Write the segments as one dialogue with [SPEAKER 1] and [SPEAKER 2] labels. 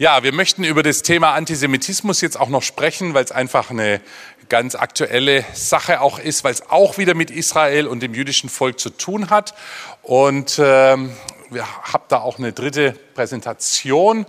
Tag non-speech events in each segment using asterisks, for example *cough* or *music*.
[SPEAKER 1] Ja, wir möchten über das Thema Antisemitismus jetzt auch noch sprechen, weil es einfach eine ganz aktuelle Sache auch ist, weil es auch wieder mit Israel und dem jüdischen Volk zu tun hat. Und ähm, wir haben da auch eine dritte Präsentation.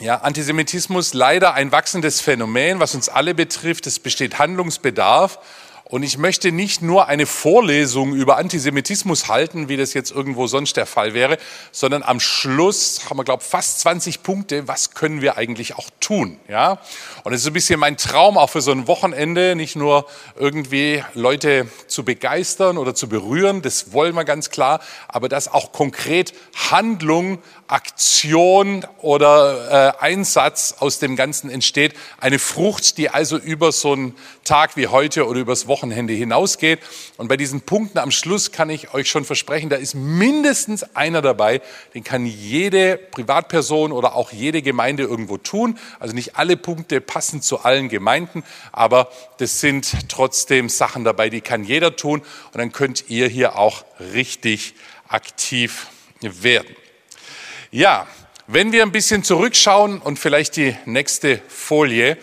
[SPEAKER 1] Ja, Antisemitismus leider ein wachsendes Phänomen, was uns alle betrifft. Es besteht Handlungsbedarf. Und ich möchte nicht nur eine Vorlesung über Antisemitismus halten, wie das jetzt irgendwo sonst der Fall wäre, sondern am Schluss haben wir, glaube ich, fast 20 Punkte. Was können wir eigentlich auch tun? Ja? Und es ist ein bisschen mein Traum auch für so ein Wochenende, nicht nur irgendwie Leute zu begeistern oder zu berühren, das wollen wir ganz klar, aber dass auch konkret Handlung, Aktion oder äh, Einsatz aus dem Ganzen entsteht. Eine Frucht, die also über so einen Tag wie heute oder übers Wochenende hinausgeht. Und bei diesen Punkten am Schluss kann ich euch schon versprechen, da ist mindestens einer dabei, den kann jede Privatperson oder auch jede Gemeinde irgendwo tun. Also nicht alle Punkte passen zu allen Gemeinden, aber das sind trotzdem Sachen dabei, die kann jeder tun. Und dann könnt ihr hier auch richtig aktiv werden. Ja, wenn wir ein bisschen zurückschauen und vielleicht die nächste Folie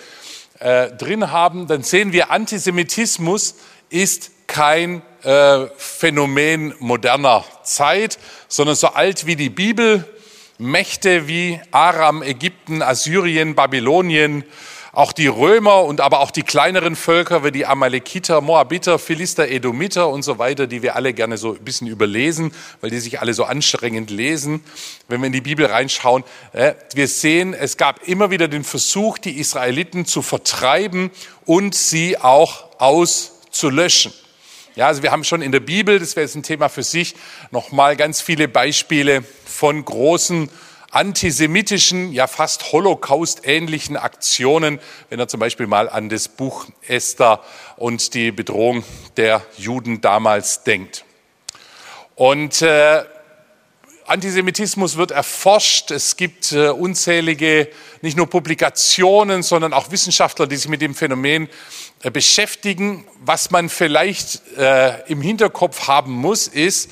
[SPEAKER 1] äh, drin haben, dann sehen wir, Antisemitismus ist kein äh, Phänomen moderner Zeit, sondern so alt wie die Bibel. Mächte wie Aram, Ägypten, Assyrien, Babylonien, auch die Römer und aber auch die kleineren Völker wie die Amalekiter, Moabiter, Philister, Edomiter und so weiter, die wir alle gerne so ein bisschen überlesen, weil die sich alle so anstrengend lesen. Wenn wir in die Bibel reinschauen, äh, wir sehen, es gab immer wieder den Versuch, die Israeliten zu vertreiben und sie auch auszulöschen. Ja, also wir haben schon in der Bibel, das wäre jetzt ein Thema für sich, nochmal ganz viele Beispiele von großen antisemitischen, ja fast Holocaust-ähnlichen Aktionen, wenn er zum Beispiel mal an das Buch Esther und die Bedrohung der Juden damals denkt. Und äh, Antisemitismus wird erforscht. Es gibt äh, unzählige, nicht nur Publikationen, sondern auch Wissenschaftler, die sich mit dem Phänomen äh, beschäftigen. Was man vielleicht äh, im Hinterkopf haben muss, ist,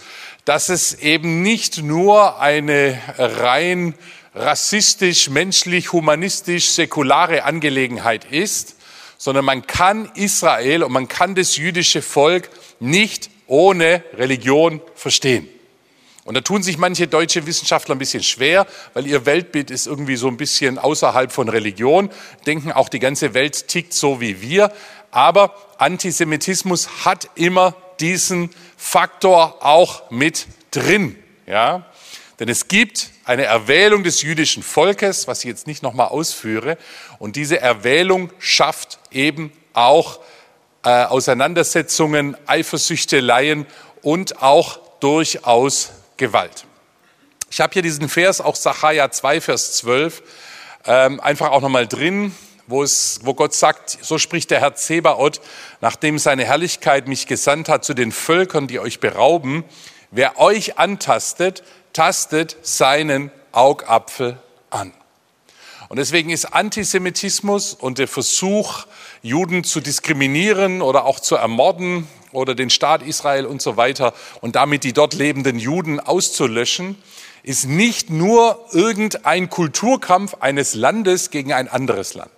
[SPEAKER 1] dass es eben nicht nur eine rein rassistisch, menschlich, humanistisch, säkulare Angelegenheit ist, sondern man kann Israel und man kann das jüdische Volk nicht ohne Religion verstehen. Und da tun sich manche deutsche Wissenschaftler ein bisschen schwer, weil ihr Weltbild ist irgendwie so ein bisschen außerhalb von Religion, denken auch die ganze Welt tickt so wie wir. Aber Antisemitismus hat immer diesen Faktor auch mit drin. Ja? Denn es gibt eine Erwählung des jüdischen Volkes, was ich jetzt nicht nochmal ausführe. Und diese Erwählung schafft eben auch äh, Auseinandersetzungen, Eifersüchteleien und auch durchaus Gewalt. Ich habe hier diesen Vers, auch Sacharja 2, Vers 12, ähm, einfach auch nochmal drin wo, es, wo Gott sagt, so spricht der Herr Zebaoth, nachdem seine Herrlichkeit mich gesandt hat zu den Völkern, die euch berauben, wer euch antastet, tastet seinen Augapfel an. Und deswegen ist Antisemitismus und der Versuch, Juden zu diskriminieren oder auch zu ermorden oder den Staat Israel und so weiter und damit die dort lebenden Juden auszulöschen, ist nicht nur irgendein Kulturkampf eines Landes gegen ein anderes Land.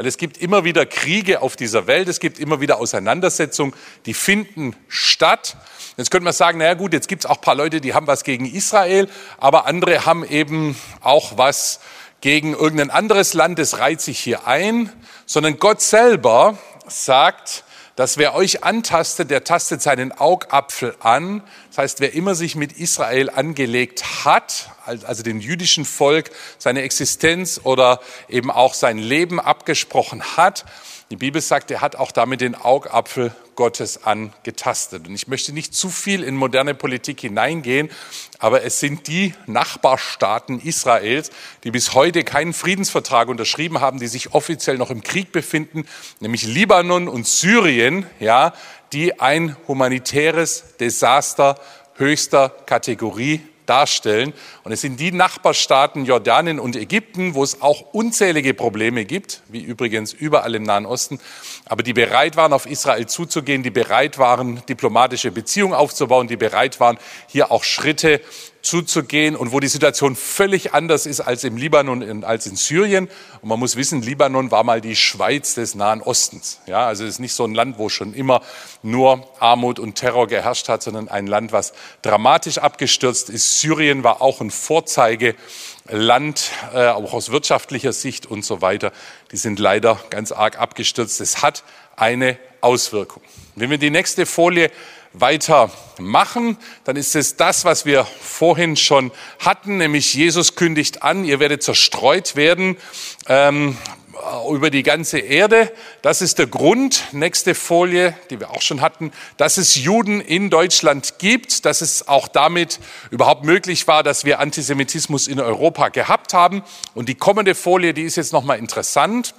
[SPEAKER 1] Weil es gibt immer wieder Kriege auf dieser Welt, es gibt immer wieder Auseinandersetzungen, die finden statt. Jetzt könnte man sagen, naja gut, jetzt gibt es auch ein paar Leute, die haben was gegen Israel, aber andere haben eben auch was gegen irgendein anderes Land, das reiht sich hier ein, sondern Gott selber sagt, dass wer euch antastet, der tastet seinen Augapfel an. Das heißt, wer immer sich mit Israel angelegt hat, also dem jüdischen Volk, seine Existenz oder eben auch sein Leben abgesprochen hat, die Bibel sagt, er hat auch damit den Augapfel Gottes angetastet. Und ich möchte nicht zu viel in moderne Politik hineingehen, aber es sind die Nachbarstaaten Israels, die bis heute keinen Friedensvertrag unterschrieben haben, die sich offiziell noch im Krieg befinden, nämlich Libanon und Syrien, ja, die ein humanitäres Desaster höchster Kategorie darstellen. Und es sind die Nachbarstaaten Jordanien und Ägypten, wo es auch unzählige Probleme gibt, wie übrigens überall im Nahen Osten, aber die bereit waren, auf Israel zuzugehen, die bereit waren, diplomatische Beziehungen aufzubauen, die bereit waren, hier auch Schritte zuzugehen und wo die Situation völlig anders ist als im Libanon und als in Syrien. Und man muss wissen, Libanon war mal die Schweiz des Nahen Ostens. Ja, also es ist nicht so ein Land, wo schon immer nur Armut und Terror geherrscht hat, sondern ein Land, was dramatisch abgestürzt ist. Syrien war auch ein Vorzeigeland, äh, auch aus wirtschaftlicher Sicht und so weiter. Die sind leider ganz arg abgestürzt. Es hat eine Auswirkung. Wenn wir die nächste Folie weitermachen, dann ist es das, was wir vorhin schon hatten, nämlich Jesus kündigt an, ihr werdet zerstreut werden ähm, über die ganze Erde. Das ist der Grund, nächste Folie, die wir auch schon hatten, dass es Juden in Deutschland gibt, dass es auch damit überhaupt möglich war, dass wir Antisemitismus in Europa gehabt haben. Und die kommende Folie, die ist jetzt nochmal interessant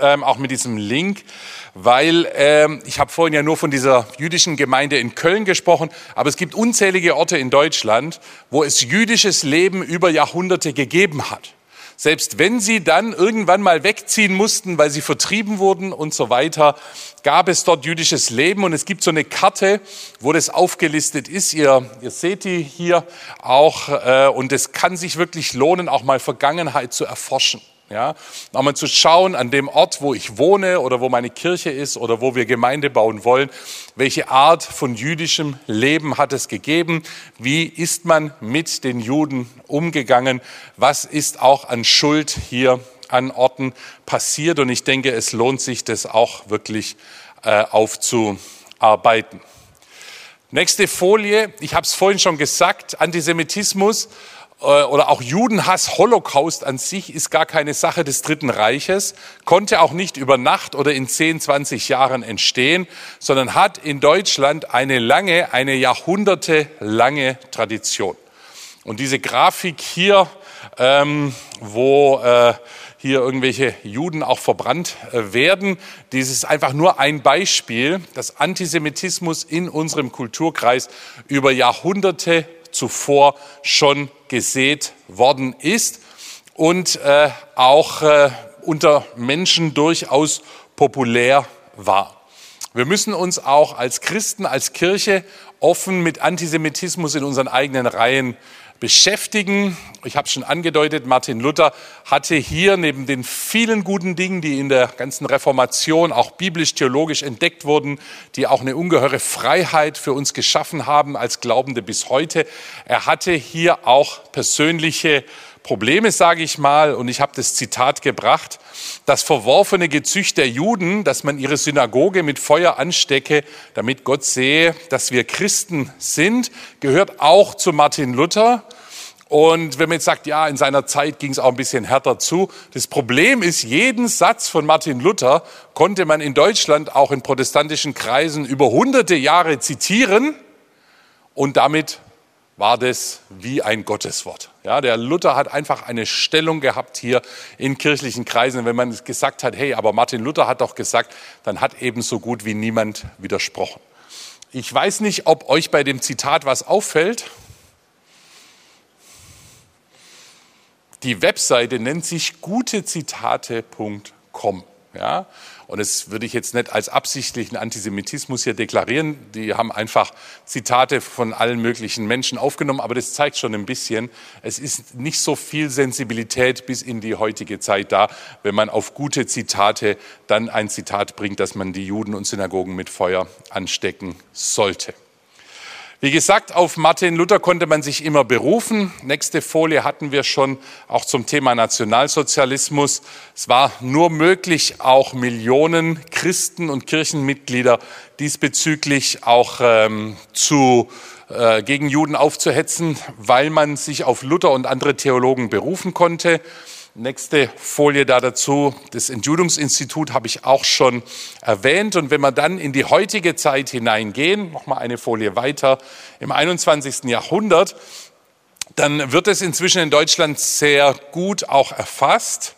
[SPEAKER 1] ähm, auch mit diesem Link, weil ähm, ich habe vorhin ja nur von dieser jüdischen Gemeinde in Köln gesprochen, aber es gibt unzählige Orte in Deutschland, wo es jüdisches Leben über Jahrhunderte gegeben hat. Selbst wenn sie dann irgendwann mal wegziehen mussten, weil sie vertrieben wurden und so weiter, gab es dort jüdisches Leben und es gibt so eine Karte, wo das aufgelistet ist. Ihr, ihr seht die hier auch äh, und es kann sich wirklich lohnen, auch mal Vergangenheit zu erforschen. Ja, nochmal zu schauen an dem Ort, wo ich wohne oder wo meine Kirche ist oder wo wir Gemeinde bauen wollen, welche Art von jüdischem Leben hat es gegeben? Wie ist man mit den Juden umgegangen? Was ist auch an Schuld hier an Orten passiert? Und ich denke, es lohnt sich, das auch wirklich äh, aufzuarbeiten. Nächste Folie. Ich habe es vorhin schon gesagt. Antisemitismus oder auch Judenhass, Holocaust an sich ist gar keine Sache des Dritten Reiches, konnte auch nicht über Nacht oder in 10, 20 Jahren entstehen, sondern hat in Deutschland eine lange, eine jahrhundertelange Tradition. Und diese Grafik hier, ähm, wo äh, hier irgendwelche Juden auch verbrannt äh, werden. Dies ist einfach nur ein Beispiel, dass Antisemitismus in unserem Kulturkreis über Jahrhunderte zuvor schon gesät worden ist und äh, auch äh, unter Menschen durchaus populär war. Wir müssen uns auch als Christen, als Kirche offen mit Antisemitismus in unseren eigenen Reihen beschäftigen. Ich habe schon angedeutet, Martin Luther hatte hier neben den vielen guten Dingen, die in der ganzen Reformation auch biblisch-theologisch entdeckt wurden, die auch eine ungeheure Freiheit für uns geschaffen haben als Glaubende bis heute, er hatte hier auch persönliche Probleme, sage ich mal, und ich habe das Zitat gebracht, das verworfene Gezücht der Juden, dass man ihre Synagoge mit Feuer anstecke, damit Gott sehe, dass wir Christen sind, gehört auch zu Martin Luther. Und wenn man jetzt sagt, ja, in seiner Zeit ging es auch ein bisschen härter zu. Das Problem ist, jeden Satz von Martin Luther konnte man in Deutschland auch in protestantischen Kreisen über hunderte Jahre zitieren und damit war das wie ein Gotteswort. Ja, der Luther hat einfach eine Stellung gehabt hier in kirchlichen Kreisen. Wenn man gesagt hat, hey, aber Martin Luther hat doch gesagt, dann hat eben so gut wie niemand widersprochen. Ich weiß nicht, ob euch bei dem Zitat was auffällt. Die Webseite nennt sich gutezitate.com. Ja? Und das würde ich jetzt nicht als absichtlichen Antisemitismus hier deklarieren. Die haben einfach Zitate von allen möglichen Menschen aufgenommen, aber das zeigt schon ein bisschen, es ist nicht so viel Sensibilität bis in die heutige Zeit da, wenn man auf gute Zitate dann ein Zitat bringt, dass man die Juden und Synagogen mit Feuer anstecken sollte. Wie gesagt, auf Martin Luther konnte man sich immer berufen. Nächste Folie hatten wir schon auch zum Thema Nationalsozialismus. Es war nur möglich, auch Millionen Christen und Kirchenmitglieder diesbezüglich auch ähm, zu äh, gegen Juden aufzuhetzen, weil man sich auf Luther und andere Theologen berufen konnte. Nächste Folie da dazu. Das Entjudungsinstitut habe ich auch schon erwähnt. Und wenn wir dann in die heutige Zeit hineingehen, noch mal eine Folie weiter, im 21. Jahrhundert, dann wird es inzwischen in Deutschland sehr gut auch erfasst.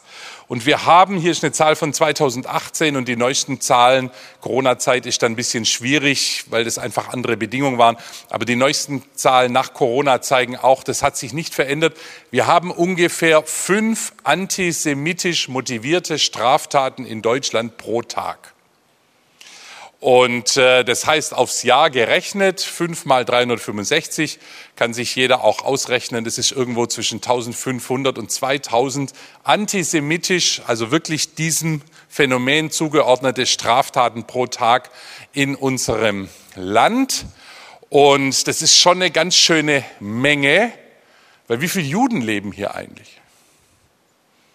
[SPEAKER 1] Und wir haben, hier ist eine Zahl von 2018 und die neuesten Zahlen, Corona-Zeit ist dann ein bisschen schwierig, weil das einfach andere Bedingungen waren. Aber die neuesten Zahlen nach Corona zeigen auch, das hat sich nicht verändert. Wir haben ungefähr fünf antisemitisch motivierte Straftaten in Deutschland pro Tag. Und äh, das heißt, aufs Jahr gerechnet, 5 mal 365, kann sich jeder auch ausrechnen, das ist irgendwo zwischen 1500 und 2000 antisemitisch, also wirklich diesem Phänomen zugeordnete Straftaten pro Tag in unserem Land. Und das ist schon eine ganz schöne Menge, weil wie viele Juden leben hier eigentlich?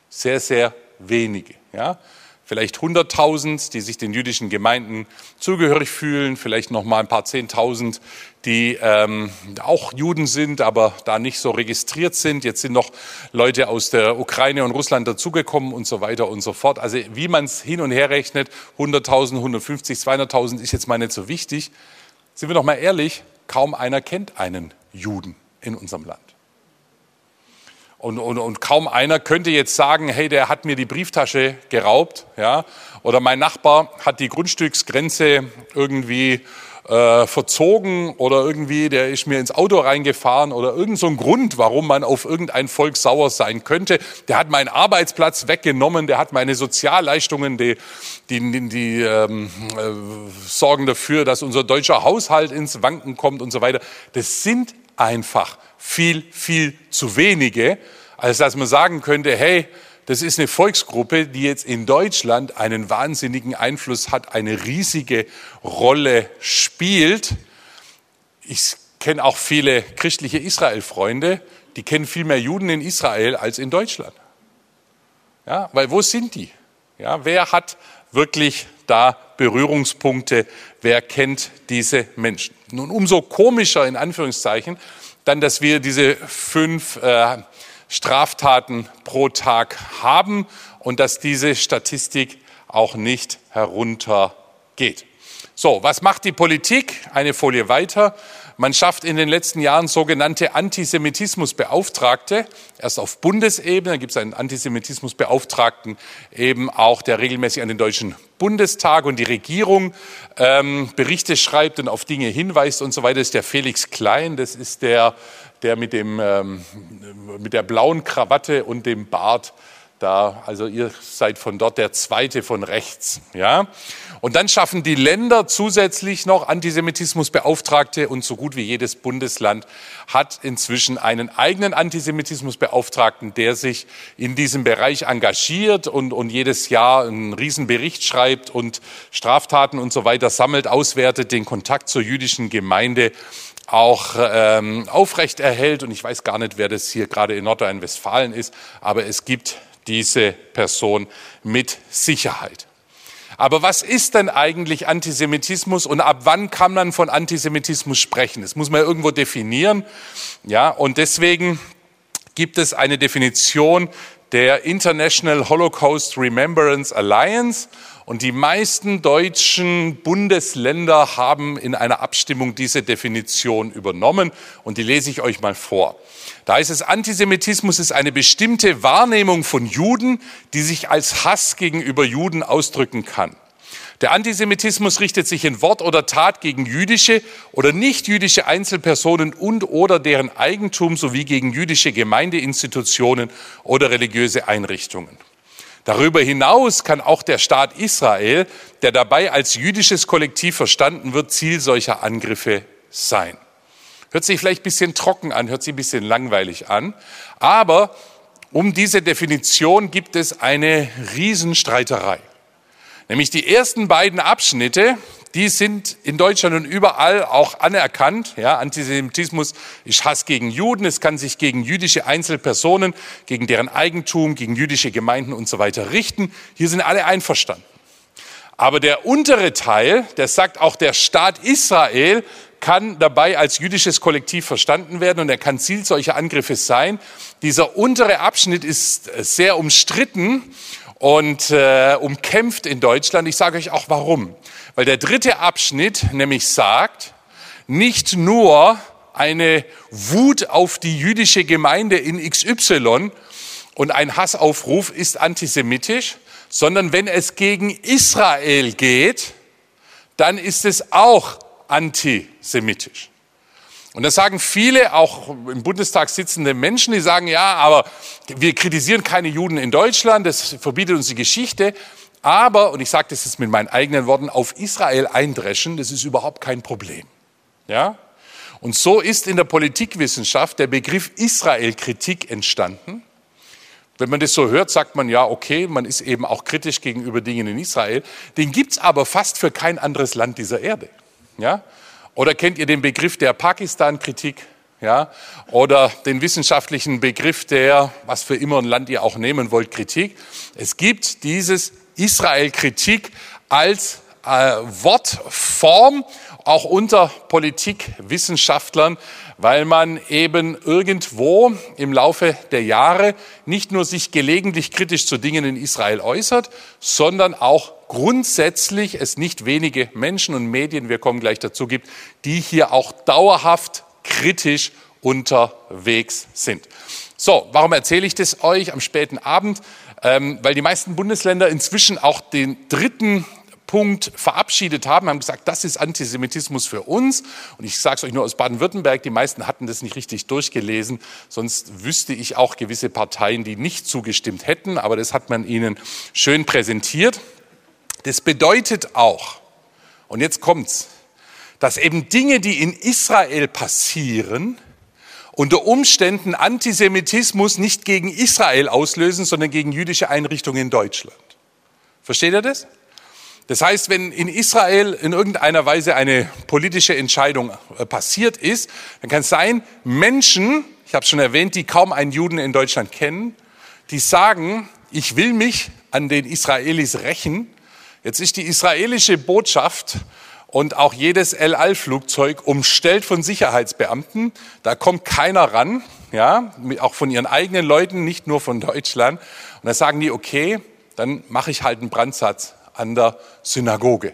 [SPEAKER 1] Sehr, sehr wenige. Ja? Vielleicht 100.000, die sich den jüdischen Gemeinden zugehörig fühlen, vielleicht noch mal ein paar Zehntausend, die ähm, auch Juden sind, aber da nicht so registriert sind. Jetzt sind noch Leute aus der Ukraine und Russland dazugekommen und so weiter und so fort. Also wie man es hin und her rechnet, 100.000, 150, 200.000 ist jetzt mal nicht so wichtig. Sind wir doch mal ehrlich, kaum einer kennt einen Juden in unserem Land. Und, und, und kaum einer könnte jetzt sagen, hey, der hat mir die Brieftasche geraubt, ja, oder mein Nachbar hat die Grundstücksgrenze irgendwie äh, verzogen oder irgendwie der ist mir ins Auto reingefahren oder irgend so Grund, warum man auf irgendein Volk sauer sein könnte. Der hat meinen Arbeitsplatz weggenommen, der hat meine Sozialleistungen, die, die, die, die ähm, äh, sorgen dafür, dass unser deutscher Haushalt ins Wanken kommt und so weiter. Das sind einfach viel, viel zu wenige, als dass man sagen könnte, hey, das ist eine Volksgruppe, die jetzt in Deutschland einen wahnsinnigen Einfluss hat, eine riesige Rolle spielt. Ich kenne auch viele christliche Israel-Freunde, die kennen viel mehr Juden in Israel als in Deutschland. Ja, weil wo sind die? Ja, wer hat wirklich da Berührungspunkte? Wer kennt diese Menschen? Nun, umso komischer in Anführungszeichen, dann, dass wir diese fünf äh, Straftaten pro Tag haben und dass diese Statistik auch nicht heruntergeht. So, was macht die Politik? Eine Folie weiter. Man schafft in den letzten Jahren sogenannte Antisemitismusbeauftragte. Erst auf Bundesebene gibt es einen Antisemitismusbeauftragten, eben auch, der regelmäßig an den Deutschen Bundestag und die Regierung ähm, Berichte schreibt und auf Dinge hinweist und so weiter. Das ist der Felix Klein, das ist der, der mit, dem, ähm, mit der blauen Krawatte und dem Bart da, also ihr seid von dort der zweite von rechts, ja. Und dann schaffen die Länder zusätzlich noch Antisemitismusbeauftragte und so gut wie jedes Bundesland hat inzwischen einen eigenen Antisemitismusbeauftragten, der sich in diesem Bereich engagiert und, und jedes Jahr einen Riesenbericht schreibt und Straftaten und so weiter sammelt, auswertet, den Kontakt zur jüdischen Gemeinde auch ähm, aufrecht erhält. Und ich weiß gar nicht, wer das hier gerade in Nordrhein-Westfalen ist, aber es gibt diese Person mit Sicherheit. Aber was ist denn eigentlich Antisemitismus und ab wann kann man von Antisemitismus sprechen? Das muss man irgendwo definieren. Ja, und deswegen gibt es eine Definition der International Holocaust Remembrance Alliance und die meisten deutschen Bundesländer haben in einer Abstimmung diese Definition übernommen und die lese ich euch mal vor. Da heißt es, Antisemitismus ist eine bestimmte Wahrnehmung von Juden, die sich als Hass gegenüber Juden ausdrücken kann. Der Antisemitismus richtet sich in Wort oder Tat gegen jüdische oder nicht jüdische Einzelpersonen und oder deren Eigentum sowie gegen jüdische Gemeindeinstitutionen oder religiöse Einrichtungen. Darüber hinaus kann auch der Staat Israel, der dabei als jüdisches Kollektiv verstanden wird, Ziel solcher Angriffe sein. Hört sich vielleicht ein bisschen trocken an, hört sich ein bisschen langweilig an. Aber um diese Definition gibt es eine Riesenstreiterei. Nämlich die ersten beiden Abschnitte, die sind in Deutschland und überall auch anerkannt. Ja, Antisemitismus ist Hass gegen Juden. Es kann sich gegen jüdische Einzelpersonen, gegen deren Eigentum, gegen jüdische Gemeinden und so weiter richten. Hier sind alle einverstanden. Aber der untere Teil, der sagt auch, der Staat Israel kann dabei als jüdisches Kollektiv verstanden werden und er kann Ziel solcher Angriffe sein. Dieser untere Abschnitt ist sehr umstritten und äh, umkämpft in Deutschland. Ich sage euch auch warum. Weil der dritte Abschnitt nämlich sagt, nicht nur eine Wut auf die jüdische Gemeinde in XY und ein Hassaufruf ist antisemitisch, sondern wenn es gegen Israel geht, dann ist es auch antisemitisch. Und das sagen viele, auch im Bundestag sitzende Menschen, die sagen, ja, aber wir kritisieren keine Juden in Deutschland, das verbietet uns die Geschichte. Aber, und ich sage das jetzt mit meinen eigenen Worten, auf Israel eindreschen, das ist überhaupt kein Problem. Ja? Und so ist in der Politikwissenschaft der Begriff Israel-Kritik entstanden. Wenn man das so hört, sagt man ja, okay, man ist eben auch kritisch gegenüber Dingen in Israel. Den gibt's aber fast für kein anderes Land dieser Erde. Ja? Oder kennt ihr den Begriff der Pakistan-Kritik? Ja? Oder den wissenschaftlichen Begriff der, was für immer ein Land ihr auch nehmen wollt, Kritik. Es gibt dieses Israel-Kritik als äh, Wortform auch unter Politikwissenschaftlern, weil man eben irgendwo im Laufe der Jahre nicht nur sich gelegentlich kritisch zu Dingen in Israel äußert, sondern auch grundsätzlich es nicht wenige Menschen und Medien, wir kommen gleich dazu, gibt, die hier auch dauerhaft kritisch unterwegs sind. So, warum erzähle ich das euch am späten Abend? Ähm, weil die meisten Bundesländer inzwischen auch den dritten Punkt verabschiedet haben, haben gesagt, das ist Antisemitismus für uns. Und ich sage es euch nur aus Baden-Württemberg, die meisten hatten das nicht richtig durchgelesen, sonst wüsste ich auch gewisse Parteien, die nicht zugestimmt hätten, aber das hat man ihnen schön präsentiert. Das bedeutet auch, und jetzt kommt's, dass eben Dinge, die in Israel passieren, unter Umständen Antisemitismus nicht gegen Israel auslösen, sondern gegen jüdische Einrichtungen in Deutschland. Versteht ihr das? Das heißt, wenn in Israel in irgendeiner Weise eine politische Entscheidung äh, passiert ist, dann kann es sein, Menschen, ich habe es schon erwähnt, die kaum einen Juden in Deutschland kennen, die sagen, ich will mich an den Israelis rächen. Jetzt ist die israelische Botschaft und auch jedes El Al-Flugzeug umstellt von Sicherheitsbeamten. Da kommt keiner ran, ja, auch von ihren eigenen Leuten, nicht nur von Deutschland. Und da sagen die, okay, dann mache ich halt einen Brandsatz an der Synagoge.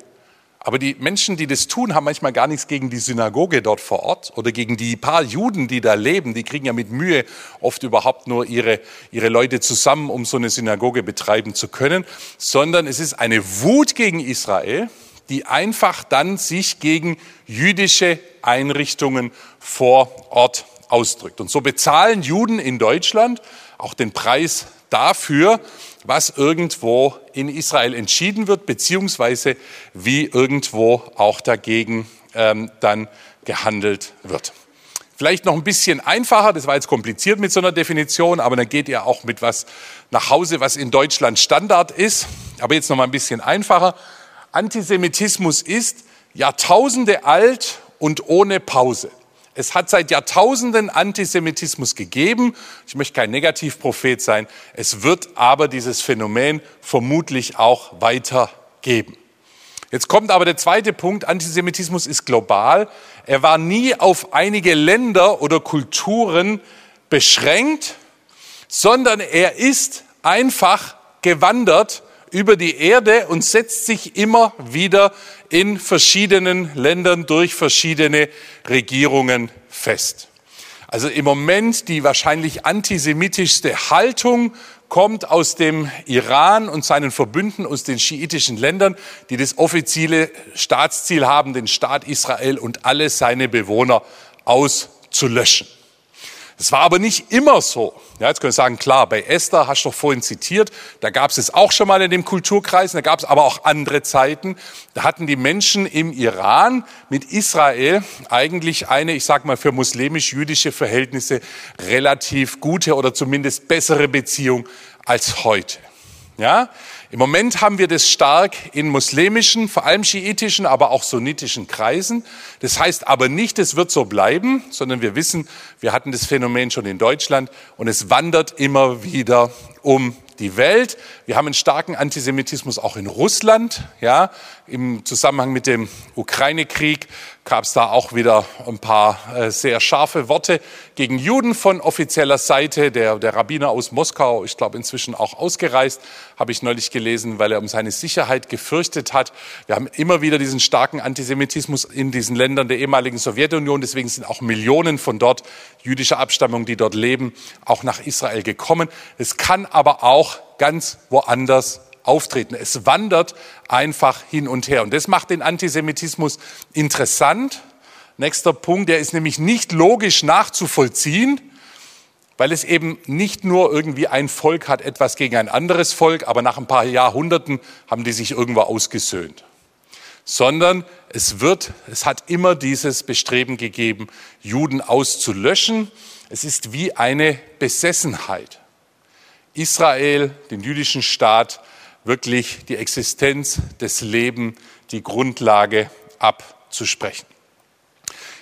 [SPEAKER 1] Aber die Menschen, die das tun, haben manchmal gar nichts gegen die Synagoge dort vor Ort oder gegen die paar Juden, die da leben. Die kriegen ja mit Mühe oft überhaupt nur ihre, ihre Leute zusammen, um so eine Synagoge betreiben zu können, sondern es ist eine Wut gegen Israel, die einfach dann sich gegen jüdische Einrichtungen vor Ort ausdrückt. Und so bezahlen Juden in Deutschland auch den Preis dafür, was irgendwo in Israel entschieden wird, beziehungsweise wie irgendwo auch dagegen ähm, dann gehandelt wird. Vielleicht noch ein bisschen einfacher, das war jetzt kompliziert mit so einer Definition, aber dann geht ihr auch mit was nach Hause, was in Deutschland Standard ist. Aber jetzt noch mal ein bisschen einfacher. Antisemitismus ist Jahrtausende alt und ohne Pause. Es hat seit Jahrtausenden Antisemitismus gegeben. Ich möchte kein Negativprophet sein. Es wird aber dieses Phänomen vermutlich auch weitergeben. Jetzt kommt aber der zweite Punkt. Antisemitismus ist global. Er war nie auf einige Länder oder Kulturen beschränkt, sondern er ist einfach gewandert über die Erde und setzt sich immer wieder in verschiedenen Ländern durch verschiedene Regierungen fest. Also im Moment die wahrscheinlich antisemitischste Haltung kommt aus dem Iran und seinen Verbünden aus den schiitischen Ländern, die das offizielle Staatsziel haben, den Staat Israel und alle seine Bewohner auszulöschen. Es war aber nicht immer so. Ja, jetzt können wir sagen, klar, bei Esther hast du doch vorhin zitiert, da gab es es auch schon mal in dem Kulturkreis, da gab es aber auch andere Zeiten. Da hatten die Menschen im Iran mit Israel eigentlich eine, ich sag mal, für muslimisch-jüdische Verhältnisse relativ gute oder zumindest bessere Beziehung als heute. Ja, im Moment haben wir das stark in muslimischen, vor allem schiitischen, aber auch sunnitischen Kreisen. Das heißt aber nicht, es wird so bleiben, sondern wir wissen, wir hatten das Phänomen schon in Deutschland und es wandert immer wieder um die Welt. Wir haben einen starken Antisemitismus auch in Russland. Ja, Im Zusammenhang mit dem Ukraine-Krieg gab es da auch wieder ein paar äh, sehr scharfe Worte gegen Juden von offizieller Seite. Der, der Rabbiner aus Moskau, ich glaube inzwischen auch ausgereist, habe ich neulich gelesen, weil er um seine Sicherheit gefürchtet hat. Wir haben immer wieder diesen starken Antisemitismus in diesen Ländern der ehemaligen Sowjetunion. Deswegen sind auch Millionen von dort jüdischer Abstammung, die dort leben, auch nach Israel gekommen. Es kann aber auch ganz woanders auftreten. Es wandert einfach hin und her. Und das macht den Antisemitismus interessant. Nächster Punkt, der ist nämlich nicht logisch nachzuvollziehen, weil es eben nicht nur irgendwie ein Volk hat etwas gegen ein anderes Volk, aber nach ein paar Jahrhunderten haben die sich irgendwo ausgesöhnt, sondern es wird, es hat immer dieses Bestreben gegeben, Juden auszulöschen. Es ist wie eine Besessenheit. Israel, den jüdischen Staat, wirklich die Existenz des Lebens, die Grundlage abzusprechen.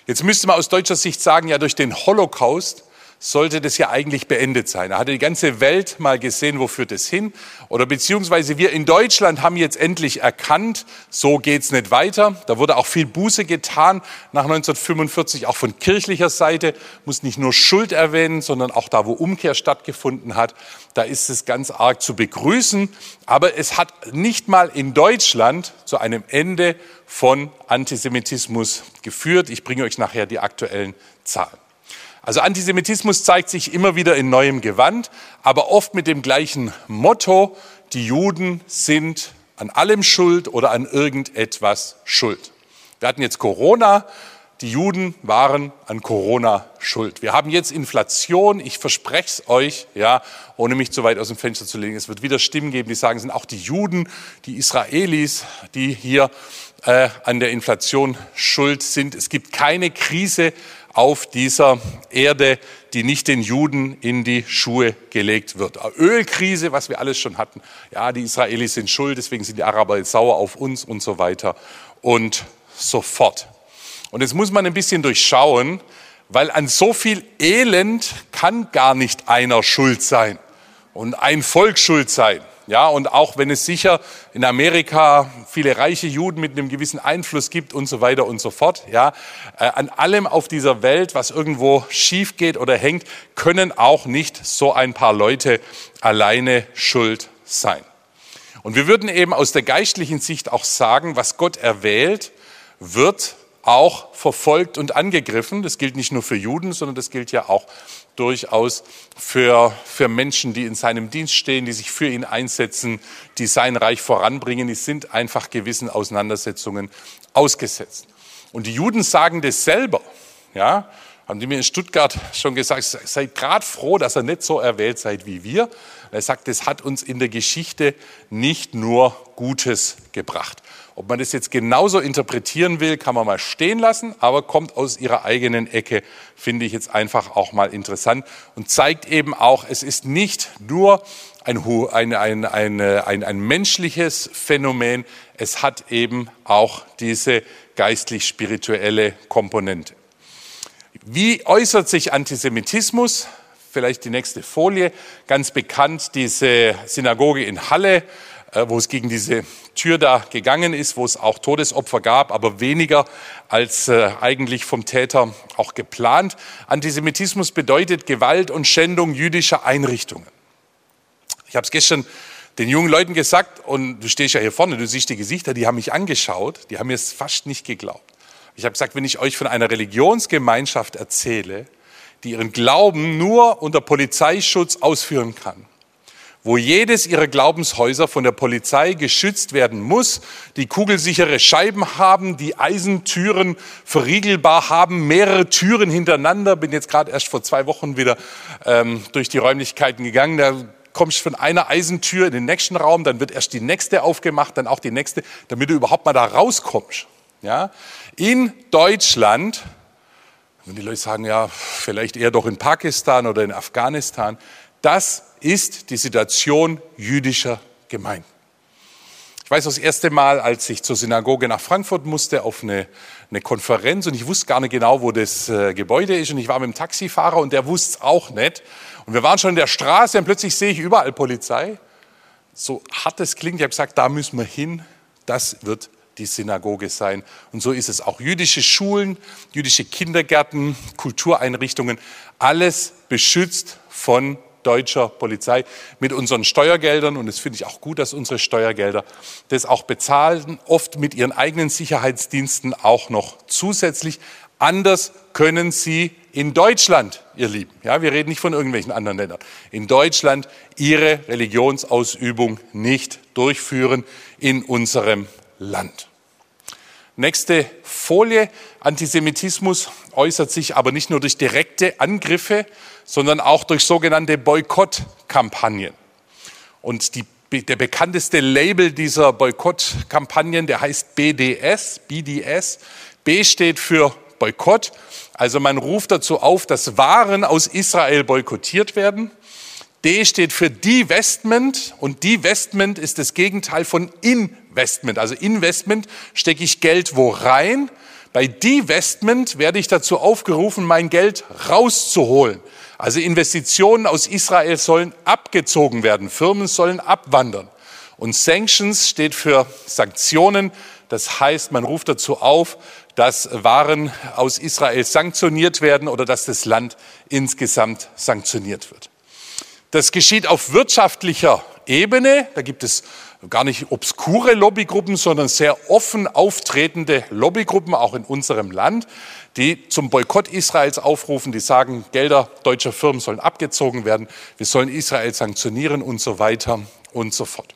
[SPEAKER 1] Jetzt müsste man aus deutscher Sicht sagen, ja, durch den Holocaust sollte das ja eigentlich beendet sein. Da hatte die ganze Welt mal gesehen, wo führt es hin. Oder beziehungsweise wir in Deutschland haben jetzt endlich erkannt, so geht's nicht weiter. Da wurde auch viel Buße getan nach 1945, auch von kirchlicher Seite. Muss nicht nur Schuld erwähnen, sondern auch da, wo Umkehr stattgefunden hat. Da ist es ganz arg zu begrüßen. Aber es hat nicht mal in Deutschland zu einem Ende von Antisemitismus geführt. Ich bringe euch nachher die aktuellen Zahlen. Also Antisemitismus zeigt sich immer wieder in neuem Gewand, aber oft mit dem gleichen Motto, die Juden sind an allem schuld oder an irgendetwas schuld. Wir hatten jetzt Corona, die Juden waren an Corona schuld. Wir haben jetzt Inflation, ich verspreche es euch, ja, ohne mich zu weit aus dem Fenster zu legen. Es wird wieder Stimmen geben, die sagen, es sind auch die Juden, die Israelis, die hier äh, an der Inflation schuld sind. Es gibt keine Krise, auf dieser Erde, die nicht den Juden in die Schuhe gelegt wird. Ölkrise, was wir alles schon hatten. Ja, die Israelis sind schuld, deswegen sind die Araber jetzt sauer auf uns und so weiter und so fort. Und jetzt muss man ein bisschen durchschauen, weil an so viel Elend kann gar nicht einer schuld sein und ein Volk schuld sein. Ja, und auch wenn es sicher in Amerika viele reiche Juden mit einem gewissen Einfluss gibt und so weiter und so fort, ja, äh, an allem auf dieser Welt, was irgendwo schief geht oder hängt, können auch nicht so ein paar Leute alleine schuld sein. Und wir würden eben aus der geistlichen Sicht auch sagen, was Gott erwählt, wird auch verfolgt und angegriffen. Das gilt nicht nur für Juden, sondern das gilt ja auch durchaus für, für Menschen, die in seinem Dienst stehen, die sich für ihn einsetzen, die sein Reich voranbringen. Die sind einfach gewissen Auseinandersetzungen ausgesetzt. Und die Juden sagen das selber. Ja, haben die mir in Stuttgart schon gesagt, seid gerade froh, dass ihr nicht so erwählt seid wie wir. Er sagt, das hat uns in der Geschichte nicht nur Gutes gebracht. Ob man das jetzt genauso interpretieren will, kann man mal stehen lassen, aber kommt aus ihrer eigenen Ecke, finde ich jetzt einfach auch mal interessant und zeigt eben auch, es ist nicht nur ein, ein, ein, ein, ein menschliches Phänomen, es hat eben auch diese geistlich-spirituelle Komponente. Wie äußert sich Antisemitismus? Vielleicht die nächste Folie. Ganz bekannt diese Synagoge in Halle, wo es gegen diese Tür da gegangen ist, wo es auch Todesopfer gab, aber weniger als äh, eigentlich vom Täter auch geplant. Antisemitismus bedeutet Gewalt und Schändung jüdischer Einrichtungen. Ich habe es gestern den jungen Leuten gesagt, und du stehst ja hier vorne, du siehst die Gesichter, die haben mich angeschaut, die haben mir es fast nicht geglaubt. Ich habe gesagt, wenn ich euch von einer Religionsgemeinschaft erzähle, die ihren Glauben nur unter Polizeischutz ausführen kann, wo jedes ihrer Glaubenshäuser von der Polizei geschützt werden muss, die kugelsichere Scheiben haben, die Eisentüren verriegelbar haben, mehrere Türen hintereinander. Bin jetzt gerade erst vor zwei Wochen wieder ähm, durch die Räumlichkeiten gegangen. Da kommst von einer Eisentür in den nächsten Raum, dann wird erst die nächste aufgemacht, dann auch die nächste, damit du überhaupt mal da rauskommst. Ja? In Deutschland, wenn die Leute sagen, ja, vielleicht eher doch in Pakistan oder in Afghanistan, das ist die Situation jüdischer Gemeinden. Ich weiß das erste Mal, als ich zur Synagoge nach Frankfurt musste, auf eine, eine Konferenz und ich wusste gar nicht genau, wo das äh, Gebäude ist und ich war mit dem Taxifahrer und der wusste es auch nicht. Und wir waren schon in der Straße und plötzlich sehe ich überall Polizei. So hart es klingt, ich habe gesagt, da müssen wir hin, das wird die Synagoge sein. Und so ist es auch. Jüdische Schulen, jüdische Kindergärten, Kultureinrichtungen, alles beschützt von deutscher Polizei mit unseren Steuergeldern. Und das finde ich auch gut, dass unsere Steuergelder das auch bezahlen, oft mit ihren eigenen Sicherheitsdiensten auch noch zusätzlich. Anders können sie in Deutschland, ihr Lieben, ja, wir reden nicht von irgendwelchen anderen Ländern, in Deutschland ihre Religionsausübung nicht durchführen in unserem Land. Nächste Folie. Antisemitismus äußert sich aber nicht nur durch direkte Angriffe, sondern auch durch sogenannte Boykottkampagnen. Und die, der bekannteste Label dieser Boykottkampagnen, der heißt BDS, BDS. B steht für Boykott. Also man ruft dazu auf, dass Waren aus Israel boykottiert werden. D steht für Divestment und Divestment ist das Gegenteil von Investment. Also Investment stecke ich Geld wo rein. Bei Divestment werde ich dazu aufgerufen, mein Geld rauszuholen. Also Investitionen aus Israel sollen abgezogen werden, Firmen sollen abwandern. Und Sanctions steht für Sanktionen. Das heißt, man ruft dazu auf, dass Waren aus Israel sanktioniert werden oder dass das Land insgesamt sanktioniert wird. Das geschieht auf wirtschaftlicher Ebene. Da gibt es gar nicht obskure Lobbygruppen, sondern sehr offen auftretende Lobbygruppen, auch in unserem Land, die zum Boykott Israels aufrufen, die sagen, Gelder deutscher Firmen sollen abgezogen werden, wir sollen Israel sanktionieren und so weiter und so fort.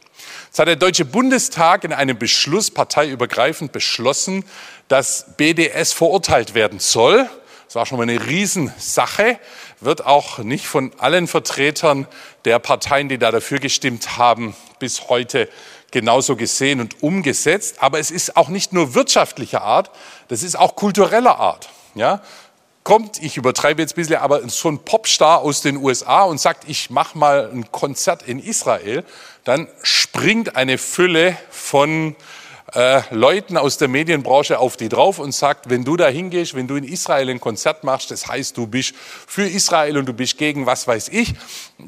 [SPEAKER 1] Jetzt hat der Deutsche Bundestag in einem Beschluss parteiübergreifend beschlossen, dass BDS verurteilt werden soll. Das war schon mal eine Riesensache, wird auch nicht von allen Vertretern der Parteien, die da dafür gestimmt haben, bis heute genauso gesehen und umgesetzt. Aber es ist auch nicht nur wirtschaftlicher Art, das ist auch kultureller Art. Ja? Kommt, ich übertreibe jetzt ein bisschen, aber so ein Popstar aus den USA und sagt, ich mache mal ein Konzert in Israel, dann springt eine Fülle von äh, Leuten aus der Medienbranche auf die drauf und sagt, wenn du da hingehst, wenn du in Israel ein Konzert machst, das heißt, du bist für Israel und du bist gegen was weiß ich.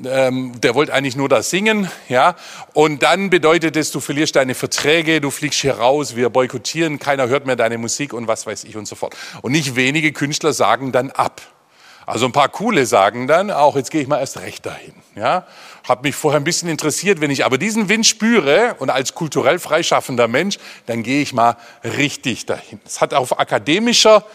[SPEAKER 1] Ähm, der wollte eigentlich nur da singen, ja. Und dann bedeutet es, du verlierst deine Verträge, du fliegst hier raus, wir boykottieren, keiner hört mehr deine Musik und was weiß ich und so fort. Und nicht wenige Künstler sagen dann ab. Also ein paar coole sagen dann auch, jetzt gehe ich mal erst recht dahin. Ja, habe mich vorher ein bisschen interessiert. Wenn ich aber diesen Wind spüre und als kulturell freischaffender Mensch, dann gehe ich mal richtig dahin. Es hat auf akademischer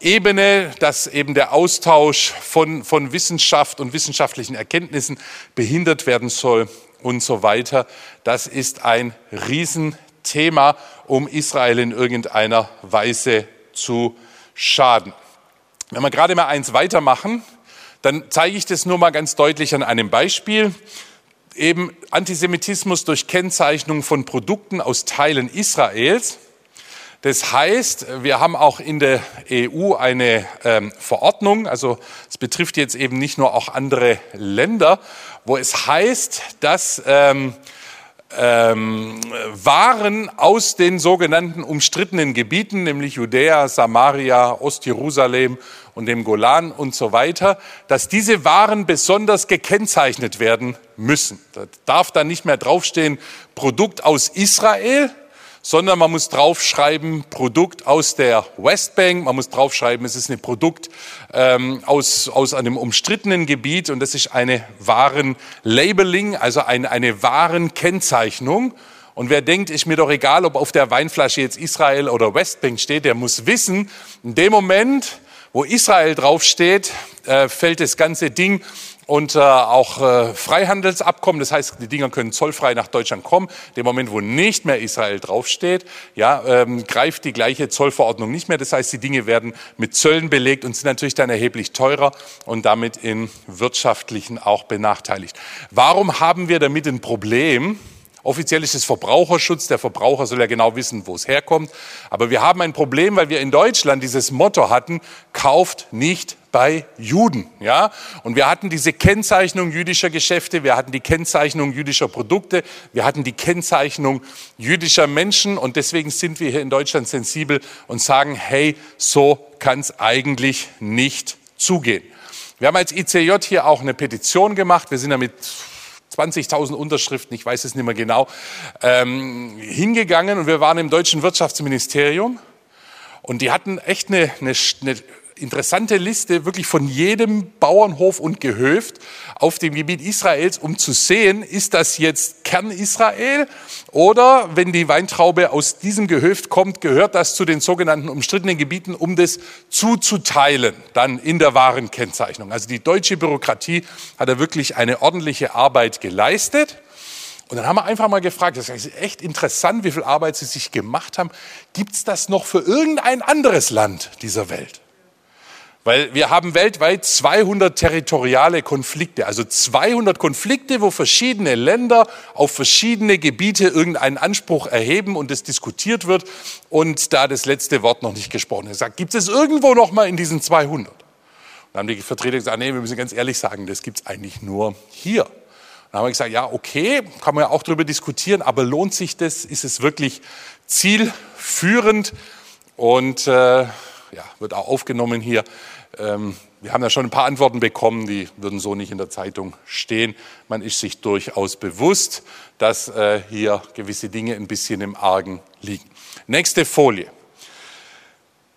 [SPEAKER 1] Ebene, dass eben der Austausch von, von Wissenschaft und wissenschaftlichen Erkenntnissen behindert werden soll und so weiter. Das ist ein Riesenthema, um Israel in irgendeiner Weise zu schaden. Wenn wir gerade mal eins weitermachen, dann zeige ich das nur mal ganz deutlich an einem Beispiel. Eben Antisemitismus durch Kennzeichnung von Produkten aus Teilen Israels. Das heißt, wir haben auch in der EU eine ähm, Verordnung, also es betrifft jetzt eben nicht nur auch andere Länder, wo es heißt, dass ähm, ähm, Waren aus den sogenannten umstrittenen Gebieten, nämlich Judäa, Samaria, Ostjerusalem und dem Golan und so weiter, dass diese Waren besonders gekennzeichnet werden müssen. Da darf dann nicht mehr draufstehen Produkt aus Israel, sondern man muss draufschreiben Produkt aus der Westbank, man muss draufschreiben, es ist ein Produkt ähm, aus, aus einem umstrittenen Gebiet und das ist eine Warenlabeling, also eine, eine Warenkennzeichnung. Und wer denkt, ist mir doch egal, ob auf der Weinflasche jetzt Israel oder Westbank steht, der muss wissen, in dem Moment, wo Israel draufsteht, äh, fällt das ganze Ding unter auch äh, Freihandelsabkommen. Das heißt, die Dinger können zollfrei nach Deutschland kommen. Dem Moment, wo nicht mehr Israel draufsteht, ja, ähm, greift die gleiche Zollverordnung nicht mehr. Das heißt, die Dinge werden mit Zöllen belegt und sind natürlich dann erheblich teurer und damit im wirtschaftlichen auch benachteiligt. Warum haben wir damit ein Problem? Offiziell ist es Verbraucherschutz. Der Verbraucher soll ja genau wissen, wo es herkommt. Aber wir haben ein Problem, weil wir in Deutschland dieses Motto hatten, kauft nicht bei Juden, ja. Und wir hatten diese Kennzeichnung jüdischer Geschäfte, wir hatten die Kennzeichnung jüdischer Produkte, wir hatten die Kennzeichnung jüdischer Menschen und deswegen sind wir hier in Deutschland sensibel und sagen, hey, so kann es eigentlich nicht zugehen. Wir haben als ICJ hier auch eine Petition gemacht. Wir sind damit 20.000 Unterschriften, ich weiß es nicht mehr genau, ähm, hingegangen und wir waren im deutschen Wirtschaftsministerium und die hatten echt eine, eine, eine interessante Liste wirklich von jedem Bauernhof und Gehöft auf dem Gebiet Israels, um zu sehen, ist das jetzt Kern Israel oder wenn die Weintraube aus diesem Gehöft kommt, gehört das zu den sogenannten umstrittenen Gebieten, um das zuzuteilen, dann in der Warenkennzeichnung. Also die deutsche Bürokratie hat da wirklich eine ordentliche Arbeit geleistet. Und dann haben wir einfach mal gefragt, das ist echt interessant, wie viel Arbeit sie sich gemacht haben. Gibt es das noch für irgendein anderes Land dieser Welt? Weil wir haben weltweit 200 territoriale Konflikte, also 200 Konflikte, wo verschiedene Länder auf verschiedene Gebiete irgendeinen Anspruch erheben und es diskutiert wird und da das letzte Wort noch nicht gesprochen ist. Sagt, gibt es irgendwo noch mal in diesen 200? Dann haben die Vertreter gesagt, nee, wir müssen ganz ehrlich sagen, das gibt es eigentlich nur hier. Dann haben wir gesagt, ja, okay, kann man ja auch darüber diskutieren, aber lohnt sich das? Ist es wirklich zielführend? Und äh, ja, wird auch aufgenommen hier. Ähm, wir haben ja schon ein paar Antworten bekommen, die würden so nicht in der Zeitung stehen. Man ist sich durchaus bewusst, dass äh, hier gewisse Dinge ein bisschen im Argen liegen. Nächste Folie.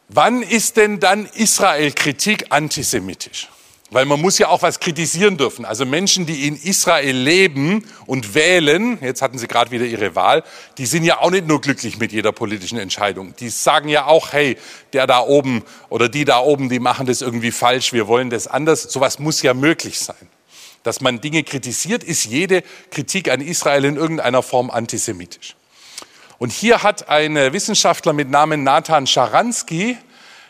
[SPEAKER 1] Wann ist denn dann Israel-Kritik antisemitisch? Weil man muss ja auch was kritisieren dürfen. Also Menschen, die in Israel leben und wählen, jetzt hatten sie gerade wieder ihre Wahl, die sind ja auch nicht nur glücklich mit jeder politischen Entscheidung. Die sagen ja auch, hey, der da oben oder die da oben, die machen das irgendwie falsch, wir wollen das anders. Sowas muss ja möglich sein. Dass man Dinge kritisiert, ist jede Kritik an Israel in irgendeiner Form antisemitisch. Und hier hat ein Wissenschaftler mit Namen Nathan Scharansky,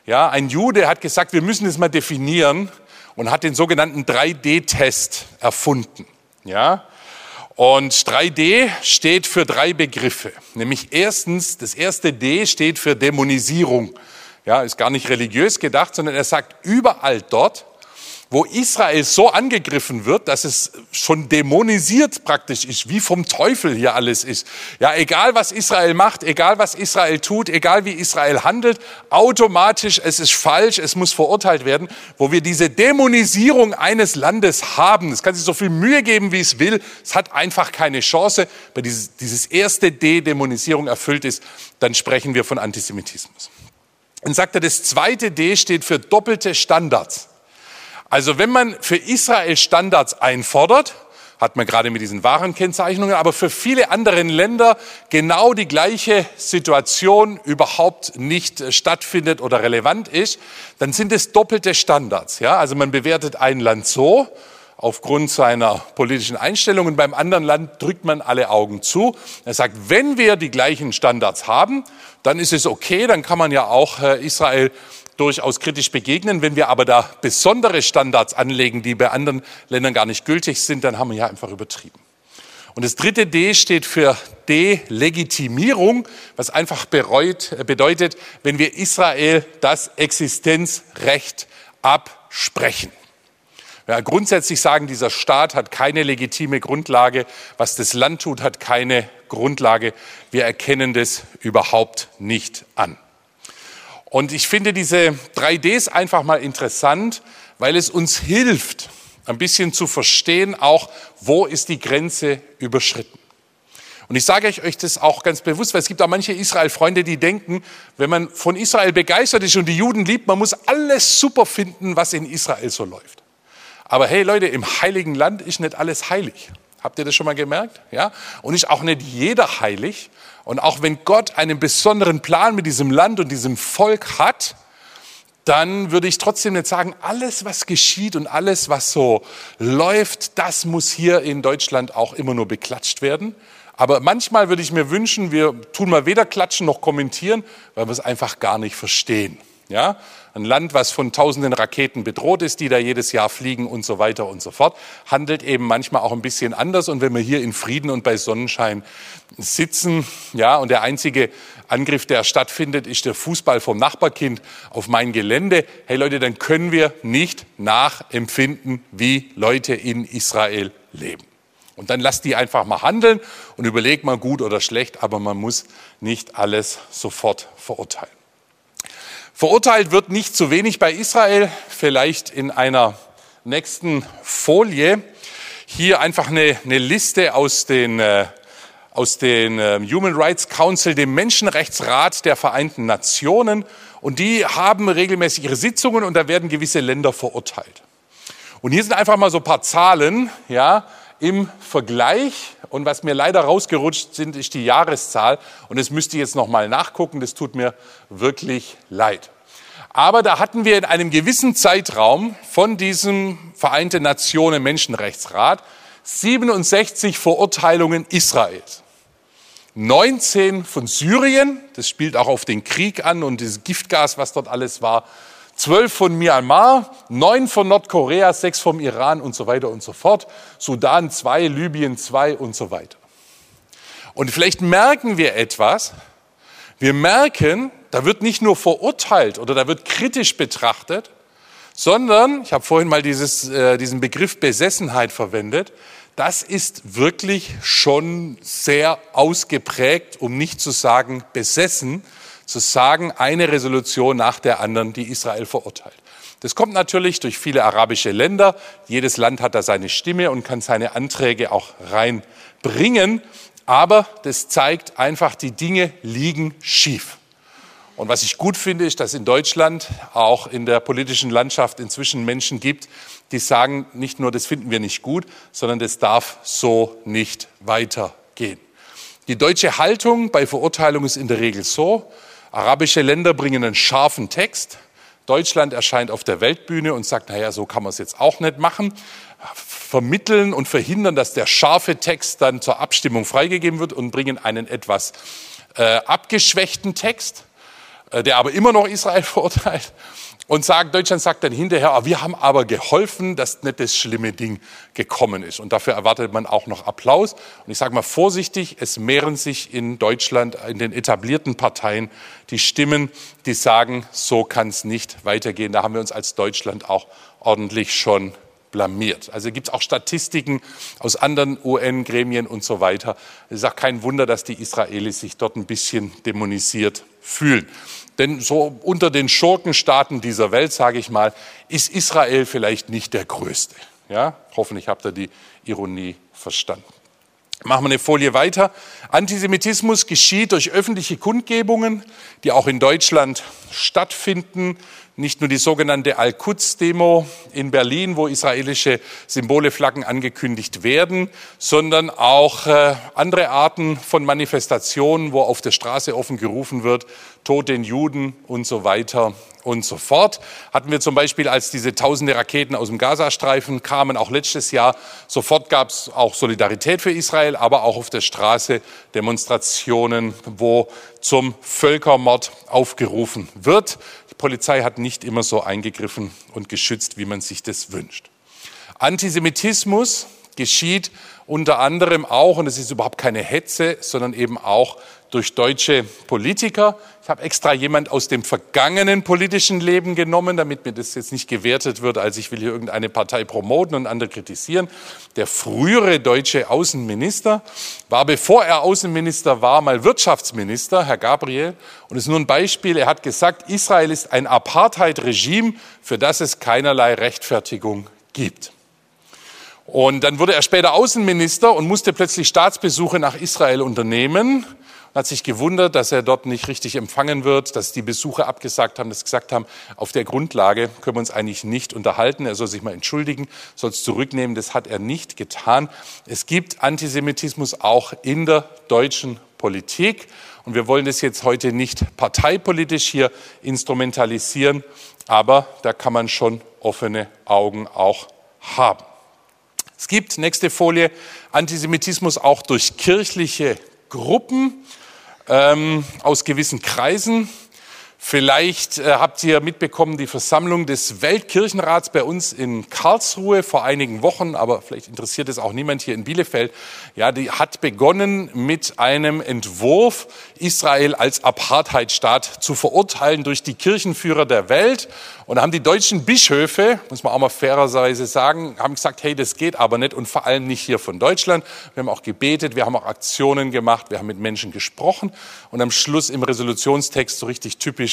[SPEAKER 1] ja, ein Jude, hat gesagt, wir müssen das mal definieren, und hat den sogenannten 3D-Test erfunden. Ja? Und 3D steht für drei Begriffe. Nämlich erstens, das erste D steht für Dämonisierung. Ja, ist gar nicht religiös gedacht, sondern er sagt überall dort, wo Israel so angegriffen wird, dass es schon dämonisiert praktisch ist, wie vom Teufel hier alles ist. Ja, egal was Israel macht, egal was Israel tut, egal wie Israel handelt, automatisch, es ist falsch, es muss verurteilt werden. Wo wir diese Dämonisierung eines Landes haben, es kann sich so viel Mühe geben, wie es will, es hat einfach keine Chance, weil dieses, dieses erste D Dämonisierung erfüllt ist, dann sprechen wir von Antisemitismus. Dann sagt er, das zweite D steht für doppelte Standards. Also wenn man für Israel Standards einfordert, hat man gerade mit diesen Warenkennzeichnungen, aber für viele andere Länder genau die gleiche Situation überhaupt nicht stattfindet oder relevant ist, dann sind es doppelte Standards. Ja? Also man bewertet ein Land so aufgrund seiner politischen Einstellungen, beim anderen Land drückt man alle Augen zu. Er sagt, wenn wir die gleichen Standards haben, dann ist es okay, dann kann man ja auch äh, Israel durchaus kritisch begegnen. Wenn wir aber da besondere Standards anlegen, die bei anderen Ländern gar nicht gültig sind, dann haben wir ja einfach übertrieben. Und das dritte D steht für Delegitimierung, was einfach bereut, bedeutet, wenn wir Israel das Existenzrecht absprechen. Ja, grundsätzlich sagen, dieser Staat hat keine legitime Grundlage. Was das Land tut, hat keine Grundlage. Wir erkennen das überhaupt nicht an. Und ich finde diese 3Ds einfach mal interessant, weil es uns hilft, ein bisschen zu verstehen, auch wo ist die Grenze überschritten. Und ich sage euch das auch ganz bewusst, weil es gibt auch manche Israel-Freunde, die denken, wenn man von Israel begeistert ist und die Juden liebt, man muss alles super finden, was in Israel so läuft. Aber hey Leute, im heiligen Land ist nicht alles heilig. Habt ihr das schon mal gemerkt? Ja? Und ist auch nicht jeder heilig. Und auch wenn Gott einen besonderen Plan mit diesem Land und diesem Volk hat, dann würde ich trotzdem nicht sagen, alles, was geschieht und alles, was so läuft, das muss hier in Deutschland auch immer nur beklatscht werden. Aber manchmal würde ich mir wünschen, wir tun mal weder klatschen noch kommentieren, weil wir es einfach gar nicht verstehen. Ja? Ein Land, was von tausenden Raketen bedroht ist, die da jedes Jahr fliegen und so weiter und so fort, handelt eben manchmal auch ein bisschen anders. Und wenn wir hier in Frieden und bei Sonnenschein sitzen, ja, und der einzige Angriff, der stattfindet, ist der Fußball vom Nachbarkind auf mein Gelände, hey Leute, dann können wir nicht nachempfinden, wie Leute in Israel leben. Und dann lasst die einfach mal handeln und überlegt mal gut oder schlecht, aber man muss nicht alles sofort verurteilen. Verurteilt wird nicht zu wenig bei Israel, vielleicht in einer nächsten Folie. Hier einfach eine, eine Liste aus den, äh, aus den äh, Human Rights Council, dem Menschenrechtsrat der Vereinten Nationen. Und die haben regelmäßig ihre Sitzungen und da werden gewisse Länder verurteilt. Und hier sind einfach mal so ein paar Zahlen, ja, im Vergleich. Und was mir leider rausgerutscht sind, ist die Jahreszahl. Und das müsste ich jetzt nochmal nachgucken. Das tut mir wirklich leid. Aber da hatten wir in einem gewissen Zeitraum von diesem Vereinte Nationen Menschenrechtsrat 67 Verurteilungen Israels. 19 von Syrien, das spielt auch auf den Krieg an und das Giftgas, was dort alles war. 12 von Myanmar, 9 von Nordkorea, 6 vom Iran und so weiter und so fort. Sudan 2, Libyen 2 und so weiter. Und vielleicht merken wir etwas. Wir merken, da wird nicht nur verurteilt oder da wird kritisch betrachtet, sondern, ich habe vorhin mal dieses, äh, diesen Begriff Besessenheit verwendet, das ist wirklich schon sehr ausgeprägt, um nicht zu sagen besessen, zu sagen, eine Resolution nach der anderen, die Israel verurteilt. Das kommt natürlich durch viele arabische Länder. Jedes Land hat da seine Stimme und kann seine Anträge auch reinbringen. Aber das zeigt einfach, die Dinge liegen schief. Und was ich gut finde, ist, dass in Deutschland auch in der politischen Landschaft inzwischen Menschen gibt, die sagen, nicht nur das finden wir nicht gut, sondern das darf so nicht weitergehen. Die deutsche Haltung bei Verurteilung ist in der Regel so, arabische Länder bringen einen scharfen Text, Deutschland erscheint auf der Weltbühne und sagt, naja, so kann man es jetzt auch nicht machen, vermitteln und verhindern, dass der scharfe Text dann zur Abstimmung freigegeben wird und bringen einen etwas äh, abgeschwächten Text. Äh, der aber immer noch Israel *laughs* verurteilt. Und sagt, Deutschland sagt dann hinterher, ah, wir haben aber geholfen, dass nicht das schlimme Ding gekommen ist. Und dafür erwartet man auch noch Applaus. Und ich sage mal vorsichtig, es mehren sich in Deutschland, in den etablierten Parteien, die Stimmen, die sagen, so kann es nicht weitergehen. Da haben wir uns als Deutschland auch ordentlich schon blamiert. Also gibt es auch Statistiken aus anderen UN-Gremien und so weiter. Es ist auch kein Wunder, dass die Israelis sich dort ein bisschen dämonisiert fühlen. Denn so unter den Schurkenstaaten dieser Welt, sage ich mal, ist Israel vielleicht nicht der größte. Ja? Hoffentlich habt ihr die Ironie verstanden. Machen wir eine Folie weiter. Antisemitismus geschieht durch öffentliche Kundgebungen, die auch in Deutschland stattfinden. Nicht nur die sogenannte Al-Quds-Demo in Berlin, wo israelische Symbole, Flaggen angekündigt werden, sondern auch äh, andere Arten von Manifestationen, wo auf der Straße offen gerufen wird, Tod den Juden und so weiter und so fort. Hatten wir zum Beispiel, als diese tausende Raketen aus dem Gazastreifen kamen, auch letztes Jahr, sofort gab es auch Solidarität für Israel, aber auch auf der Straße Demonstrationen, wo zum Völkermord aufgerufen wird. Polizei hat nicht immer so eingegriffen und geschützt, wie man sich das wünscht. Antisemitismus geschieht unter anderem auch, und es ist überhaupt keine Hetze, sondern eben auch durch deutsche Politiker. Ich habe extra jemand aus dem vergangenen politischen Leben genommen, damit mir das jetzt nicht gewertet wird, als ich will hier irgendeine Partei promoten und andere kritisieren. Der frühere deutsche Außenminister war, bevor er Außenminister war, mal Wirtschaftsminister, Herr Gabriel. Und es ist nur ein Beispiel. Er hat gesagt, Israel ist ein Apartheid-Regime, für das es keinerlei Rechtfertigung gibt. Und dann wurde er später Außenminister und musste plötzlich Staatsbesuche nach Israel unternehmen hat sich gewundert, dass er dort nicht richtig empfangen wird, dass die Besucher abgesagt haben, dass gesagt haben, auf der Grundlage können wir uns eigentlich nicht unterhalten. Er soll sich mal entschuldigen, soll es zurücknehmen. Das hat er nicht getan. Es gibt Antisemitismus auch in der deutschen Politik. Und wir wollen das jetzt heute nicht parteipolitisch hier instrumentalisieren, aber da kann man schon offene Augen auch haben. Es gibt, nächste Folie, Antisemitismus auch durch kirchliche Gruppen ähm, aus gewissen Kreisen. Vielleicht äh, habt ihr mitbekommen, die Versammlung des Weltkirchenrats bei uns in Karlsruhe vor einigen Wochen, aber vielleicht interessiert es auch niemand hier in Bielefeld. Ja, die hat begonnen mit einem Entwurf, Israel als Apartheidstaat zu verurteilen durch die Kirchenführer der Welt. Und da haben die deutschen Bischöfe, muss man auch mal fairerweise sagen, haben gesagt, hey, das geht aber nicht und vor allem nicht hier von Deutschland. Wir haben auch gebetet, wir haben auch Aktionen gemacht, wir haben mit Menschen gesprochen und am Schluss im Resolutionstext so richtig typisch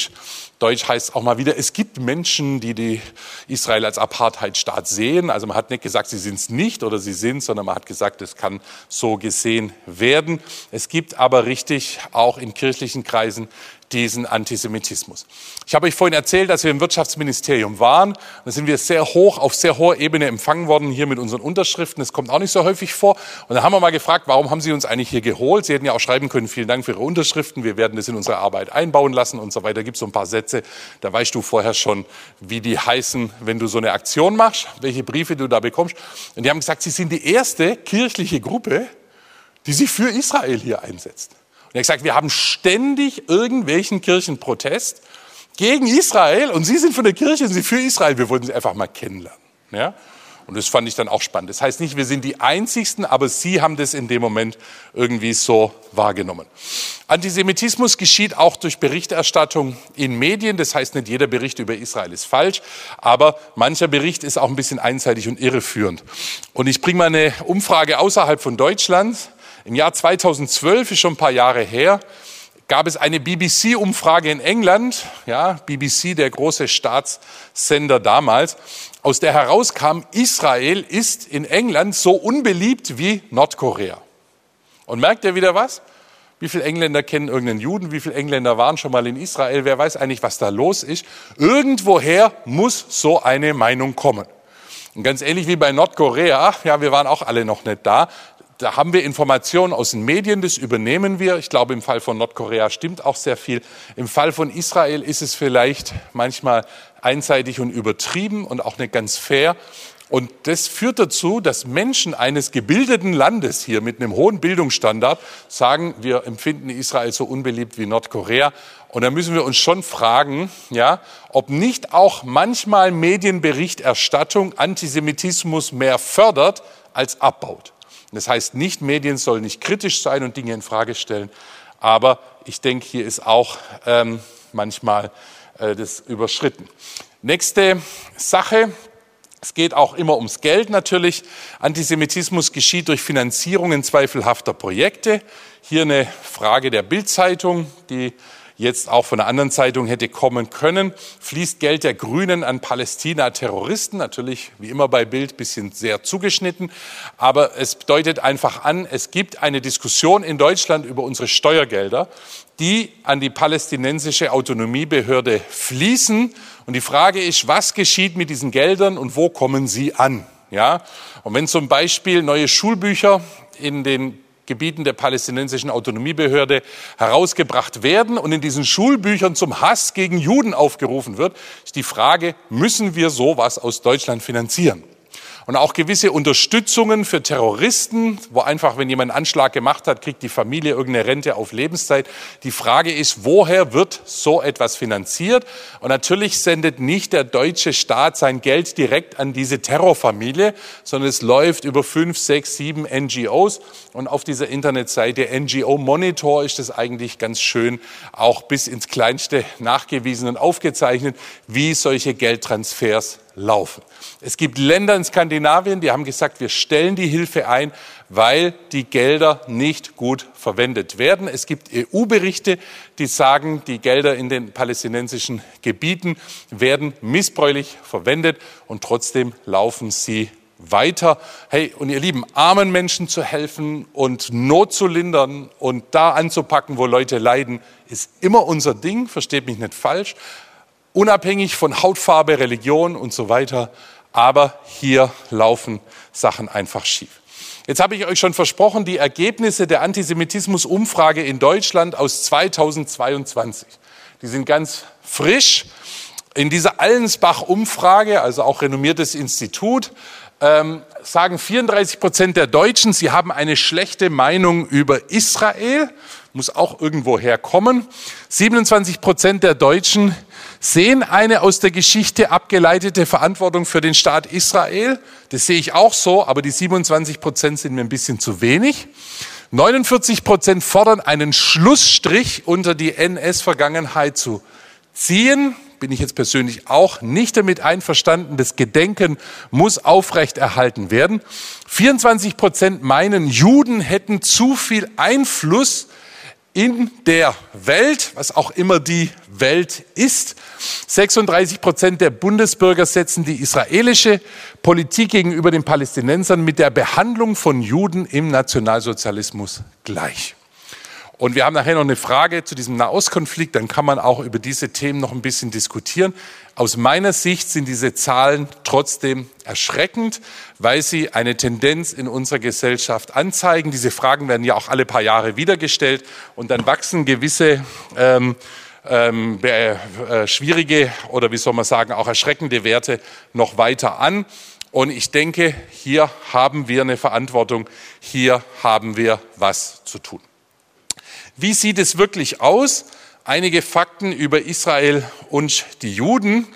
[SPEAKER 1] Deutsch heißt auch mal wieder, es gibt Menschen, die, die Israel als Apartheidstaat sehen. Also man hat nicht gesagt, sie sind es nicht oder sie sind, sondern man hat gesagt, es kann so gesehen werden. Es gibt aber richtig auch in kirchlichen Kreisen diesen Antisemitismus. Ich habe euch vorhin erzählt, dass wir im Wirtschaftsministerium waren. Da sind wir sehr hoch, auf sehr hoher Ebene empfangen worden, hier mit unseren Unterschriften. Das kommt auch nicht so häufig vor. Und da haben wir mal gefragt, warum haben Sie uns eigentlich hier geholt? Sie hätten ja auch schreiben können, vielen Dank für Ihre Unterschriften. Wir werden das in unsere Arbeit einbauen lassen und so weiter. Da gibt es so ein paar Sätze. Da weißt du vorher schon, wie die heißen, wenn du so eine Aktion machst, welche Briefe du da bekommst. Und die haben gesagt, Sie sind die erste kirchliche Gruppe, die sich für Israel hier einsetzt. Und er hat gesagt, wir haben ständig irgendwelchen Kirchenprotest gegen Israel und Sie sind von der Kirche, Sie für Israel. Wir wollten Sie einfach mal kennenlernen. Ja? Und das fand ich dann auch spannend. Das heißt nicht, wir sind die Einzigsten, aber Sie haben das in dem Moment irgendwie so wahrgenommen. Antisemitismus geschieht auch durch Berichterstattung in Medien. Das heißt, nicht jeder Bericht über Israel ist falsch, aber mancher Bericht ist auch ein bisschen einseitig und irreführend. Und ich bringe mal eine Umfrage außerhalb von Deutschland. Im Jahr 2012, ist schon ein paar Jahre her, gab es eine BBC-Umfrage in England, ja, BBC, der große Staatssender damals, aus der herauskam, Israel ist in England so unbeliebt wie Nordkorea. Und merkt ihr wieder was? Wie viele Engländer kennen irgendeinen Juden? Wie viele Engländer waren schon mal in Israel? Wer weiß eigentlich, was da los ist? Irgendwoher muss so eine Meinung kommen. Und ganz ähnlich wie bei Nordkorea, ja, wir waren auch alle noch nicht da, da haben wir Informationen aus den Medien, das übernehmen wir. Ich glaube, im Fall von Nordkorea stimmt auch sehr viel. Im Fall von Israel ist es vielleicht manchmal einseitig und übertrieben und auch nicht ganz fair. Und das führt dazu, dass Menschen eines gebildeten Landes hier mit einem hohen Bildungsstandard sagen, wir empfinden Israel so unbeliebt wie Nordkorea. Und da müssen wir uns schon fragen, ja, ob nicht auch manchmal Medienberichterstattung Antisemitismus mehr fördert als abbaut. Das heißt nicht, Medien sollen nicht kritisch sein und Dinge in Frage stellen, aber ich denke, hier ist auch ähm, manchmal äh, das überschritten. Nächste Sache. Es geht auch immer ums Geld natürlich. Antisemitismus geschieht durch Finanzierungen zweifelhafter Projekte. Hier eine Frage der Bildzeitung, die jetzt auch von einer anderen Zeitung hätte kommen können, fließt Geld der Grünen an Palästina-Terroristen. Natürlich, wie immer bei Bild, bisschen sehr zugeschnitten. Aber es deutet einfach an, es gibt eine Diskussion in Deutschland über unsere Steuergelder, die an die palästinensische Autonomiebehörde fließen. Und die Frage ist, was geschieht mit diesen Geldern und wo kommen sie an? Ja? Und wenn zum Beispiel neue Schulbücher in den Gebieten der palästinensischen Autonomiebehörde herausgebracht werden und in diesen Schulbüchern zum Hass gegen Juden aufgerufen wird, ist die Frage, müssen wir sowas aus Deutschland finanzieren? Und auch gewisse Unterstützungen für Terroristen, wo einfach, wenn jemand einen Anschlag gemacht hat, kriegt die Familie irgendeine Rente auf Lebenszeit. Die Frage ist, woher wird so etwas finanziert? Und natürlich sendet nicht der deutsche Staat sein Geld direkt an diese Terrorfamilie, sondern es läuft über fünf, sechs, sieben NGOs. Und auf dieser Internetseite NGO Monitor ist es eigentlich ganz schön auch bis ins Kleinste nachgewiesen und aufgezeichnet, wie solche Geldtransfers laufen. Es gibt Länder in Skandinavien, die haben gesagt, wir stellen die Hilfe ein, weil die Gelder nicht gut verwendet werden. Es gibt EU-Berichte, die sagen, die Gelder in den palästinensischen Gebieten werden missbräuchlich verwendet und trotzdem laufen sie weiter. Hey, und ihr Lieben, armen Menschen zu helfen und Not zu lindern und da anzupacken, wo Leute leiden, ist immer unser Ding, versteht mich nicht falsch unabhängig von Hautfarbe, Religion und so weiter. Aber hier laufen Sachen einfach schief. Jetzt habe ich euch schon versprochen, die Ergebnisse der Antisemitismus-Umfrage in Deutschland aus 2022. Die sind ganz frisch. In dieser Allensbach-Umfrage, also auch renommiertes Institut, ähm, sagen 34 Prozent der Deutschen, sie haben eine schlechte Meinung über Israel, muss auch irgendwo herkommen. 27 Prozent der Deutschen sehen eine aus der Geschichte abgeleitete Verantwortung für den Staat Israel. Das sehe ich auch so, aber die 27 Prozent sind mir ein bisschen zu wenig. 49 Prozent fordern einen Schlussstrich unter die NS-Vergangenheit zu ziehen. Bin ich jetzt persönlich auch nicht damit einverstanden. Das Gedenken muss aufrechterhalten werden. 24 Prozent meinen, Juden hätten zu viel Einfluss in der Welt, was auch immer die Welt ist. 36 Prozent der Bundesbürger setzen die israelische Politik gegenüber den Palästinensern mit der Behandlung von Juden im Nationalsozialismus gleich. Und wir haben nachher noch eine Frage zu diesem Nahostkonflikt, dann kann man auch über diese Themen noch ein bisschen diskutieren. Aus meiner Sicht sind diese Zahlen trotzdem erschreckend, weil sie eine Tendenz in unserer Gesellschaft anzeigen. Diese Fragen werden ja auch alle paar Jahre wiedergestellt und dann wachsen gewisse ähm, ähm, äh, schwierige oder wie soll man sagen auch erschreckende Werte noch weiter an. Und ich denke, hier haben wir eine Verantwortung, hier haben wir was zu tun. Wie sieht es wirklich aus? Einige Fakten über Israel und die Juden.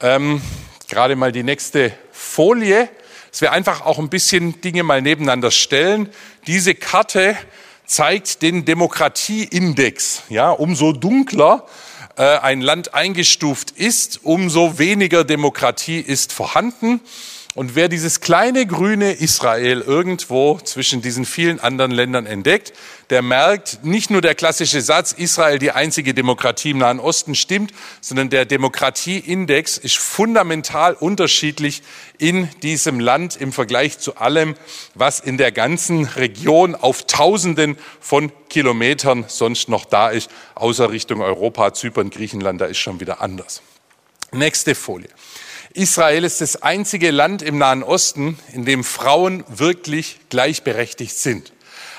[SPEAKER 1] Ähm, gerade mal die nächste Folie, dass wir einfach auch ein bisschen Dinge mal nebeneinander stellen. Diese Karte zeigt den Demokratieindex. Ja, umso dunkler äh, ein Land eingestuft ist, umso weniger Demokratie ist vorhanden. Und wer dieses kleine grüne Israel irgendwo zwischen diesen vielen anderen Ländern entdeckt, der merkt, nicht nur der klassische Satz, Israel die einzige Demokratie im Nahen Osten stimmt, sondern der Demokratieindex ist fundamental unterschiedlich in diesem Land im Vergleich zu allem, was in der ganzen Region auf Tausenden von Kilometern sonst noch da ist, außer Richtung Europa, Zypern, Griechenland, da ist schon wieder anders. Nächste Folie. Israel ist das einzige Land im Nahen Osten, in dem Frauen wirklich gleichberechtigt sind.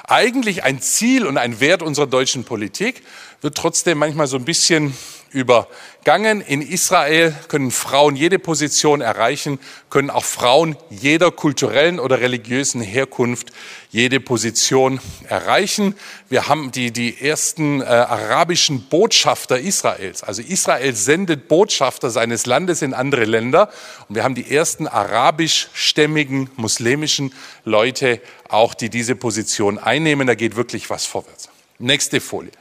[SPEAKER 1] Eigentlich ein Ziel und ein Wert unserer deutschen Politik wird trotzdem manchmal so ein bisschen übergangen. In Israel können Frauen jede Position erreichen, können auch Frauen jeder kulturellen oder religiösen Herkunft jede Position erreichen. Wir haben die, die ersten äh, arabischen Botschafter Israels. Also Israel sendet Botschafter seines Landes in andere Länder. Und wir haben die ersten arabischstämmigen muslimischen Leute auch, die diese Position einnehmen. Da geht wirklich was vorwärts. Nächste Folie.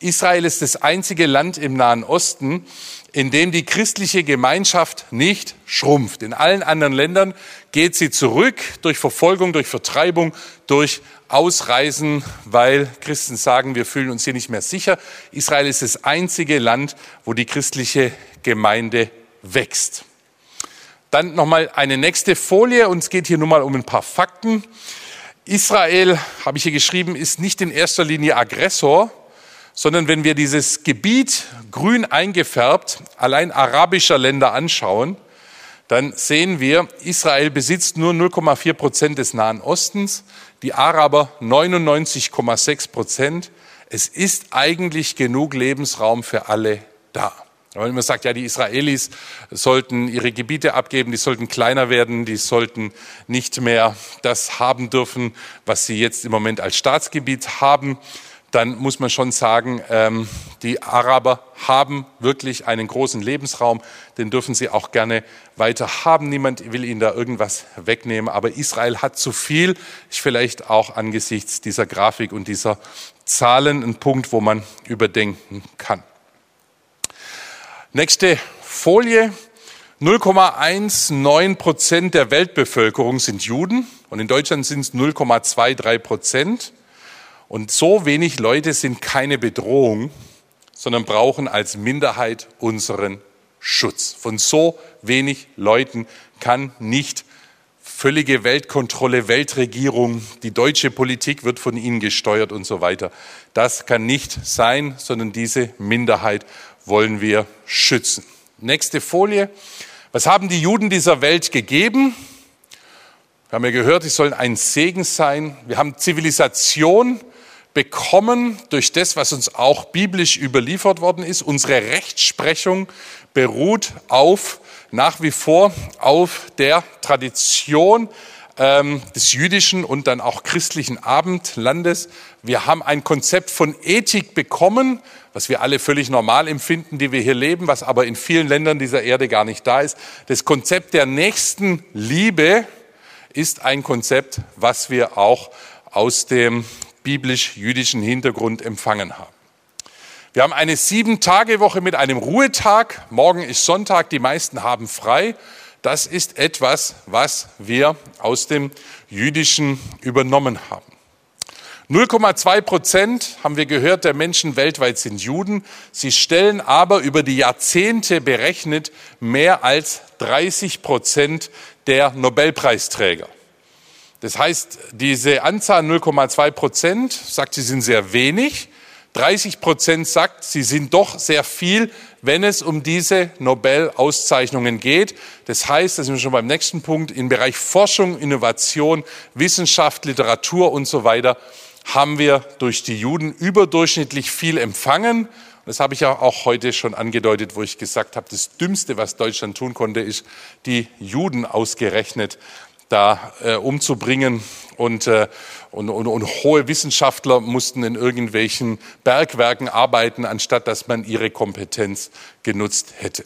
[SPEAKER 1] Israel ist das einzige Land im Nahen Osten, in dem die christliche Gemeinschaft nicht schrumpft. In allen anderen Ländern geht sie zurück durch Verfolgung, durch Vertreibung, durch Ausreisen, weil Christen sagen, wir fühlen uns hier nicht mehr sicher. Israel ist das einzige Land, wo die christliche Gemeinde wächst. Dann nochmal eine nächste Folie. Uns geht hier nur mal um ein paar Fakten. Israel, habe ich hier geschrieben, ist nicht in erster Linie Aggressor, sondern wenn wir dieses Gebiet grün eingefärbt allein arabischer Länder anschauen, dann sehen wir, Israel besitzt nur 0,4 Prozent des Nahen Ostens, die Araber 99,6 Prozent. Es ist eigentlich genug Lebensraum für alle da. Wenn man sagt, ja, die Israelis sollten ihre Gebiete abgeben, die sollten kleiner werden, die sollten nicht mehr das haben dürfen, was sie jetzt im Moment als Staatsgebiet haben, dann muss man schon sagen, ähm, die Araber haben wirklich einen großen Lebensraum, den dürfen sie auch gerne weiter haben. Niemand will ihnen da irgendwas wegnehmen, aber Israel hat zu viel. Ist vielleicht auch angesichts dieser Grafik und dieser Zahlen ein Punkt, wo man überdenken kann. Nächste Folie. 0,19 Prozent der Weltbevölkerung sind Juden und in Deutschland sind es 0,23 Prozent. Und so wenig Leute sind keine Bedrohung, sondern brauchen als Minderheit unseren Schutz. Von so wenig Leuten kann nicht völlige Weltkontrolle, Weltregierung, die deutsche Politik wird von ihnen gesteuert und so weiter. Das kann nicht sein, sondern diese Minderheit wollen wir schützen. Nächste Folie. Was haben die Juden dieser Welt gegeben? Wir haben ja gehört, sie sollen ein Segen sein. Wir haben Zivilisation bekommen durch das, was uns auch biblisch überliefert worden ist. Unsere Rechtsprechung beruht auf, nach wie vor auf der Tradition ähm, des jüdischen und dann auch christlichen Abendlandes. Wir haben ein Konzept von Ethik bekommen, was wir alle völlig normal empfinden, die wir hier leben, was aber in vielen Ländern dieser Erde gar nicht da ist. Das Konzept der nächsten Liebe ist ein Konzept, was wir auch aus dem biblisch-jüdischen Hintergrund empfangen haben. Wir haben eine Sieben-Tage-Woche mit einem Ruhetag. Morgen ist Sonntag, die meisten haben frei. Das ist etwas, was wir aus dem Jüdischen übernommen haben. 0,2 Prozent, haben wir gehört, der Menschen weltweit sind Juden. Sie stellen aber über die Jahrzehnte berechnet mehr als 30 Prozent der Nobelpreisträger. Das heißt, diese Anzahl 0,2 Prozent sagt, sie sind sehr wenig. 30 Prozent sagt, sie sind doch sehr viel, wenn es um diese Nobel-Auszeichnungen geht. Das heißt, da sind wir schon beim nächsten Punkt, im Bereich Forschung, Innovation, Wissenschaft, Literatur und so weiter haben wir durch die Juden überdurchschnittlich viel empfangen. Das habe ich ja auch heute schon angedeutet, wo ich gesagt habe, das Dümmste, was Deutschland tun konnte, ist, die Juden ausgerechnet da äh, umzubringen. Und, äh, und, und, und hohe Wissenschaftler mussten in irgendwelchen Bergwerken arbeiten, anstatt dass man ihre Kompetenz genutzt hätte.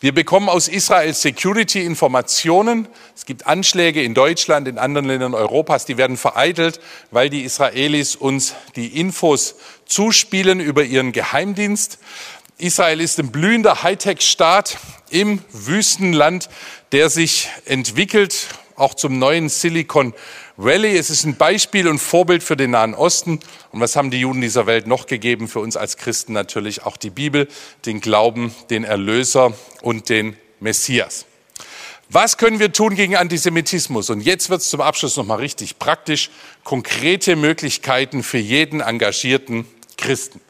[SPEAKER 1] Wir bekommen aus Israel Security Informationen. Es gibt Anschläge in Deutschland, in anderen Ländern Europas, die werden vereitelt, weil die Israelis uns die Infos zuspielen über ihren Geheimdienst. Israel ist ein blühender Hightech-Staat im Wüstenland, der sich entwickelt, auch zum neuen Silicon Valley. Es ist ein Beispiel und Vorbild für den Nahen Osten. Und was haben die Juden dieser Welt noch gegeben? Für uns als Christen natürlich auch die Bibel, den Glauben, den Erlöser und den Messias. Was können wir tun gegen Antisemitismus? Und jetzt wird es zum Abschluss nochmal richtig praktisch. Konkrete Möglichkeiten für jeden engagierten Christen.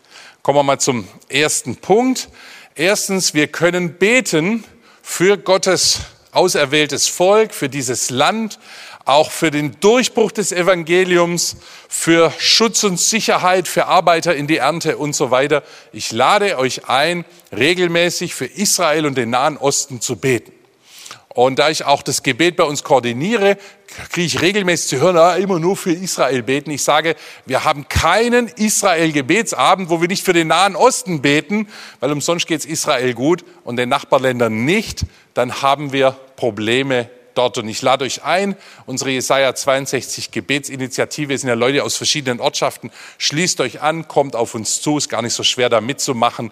[SPEAKER 1] Kommen wir mal zum ersten Punkt. Erstens, wir können beten für Gottes auserwähltes Volk, für dieses Land, auch für den Durchbruch des Evangeliums, für Schutz und Sicherheit, für Arbeiter in die Ernte und so weiter. Ich lade euch ein, regelmäßig für Israel und den Nahen Osten zu beten. Und da ich auch das Gebet bei uns koordiniere, kriege ich regelmäßig zu hören, ah, immer nur für Israel beten. Ich sage, wir haben keinen Israel-Gebetsabend, wo wir nicht für den Nahen Osten beten, weil umsonst geht es Israel gut und den Nachbarländern nicht. Dann haben wir Probleme dort. Und ich lade euch ein, unsere Jesaja 62 Gebetsinitiative, sind ja Leute aus verschiedenen Ortschaften, schließt euch an, kommt auf uns zu, ist gar nicht so schwer da mitzumachen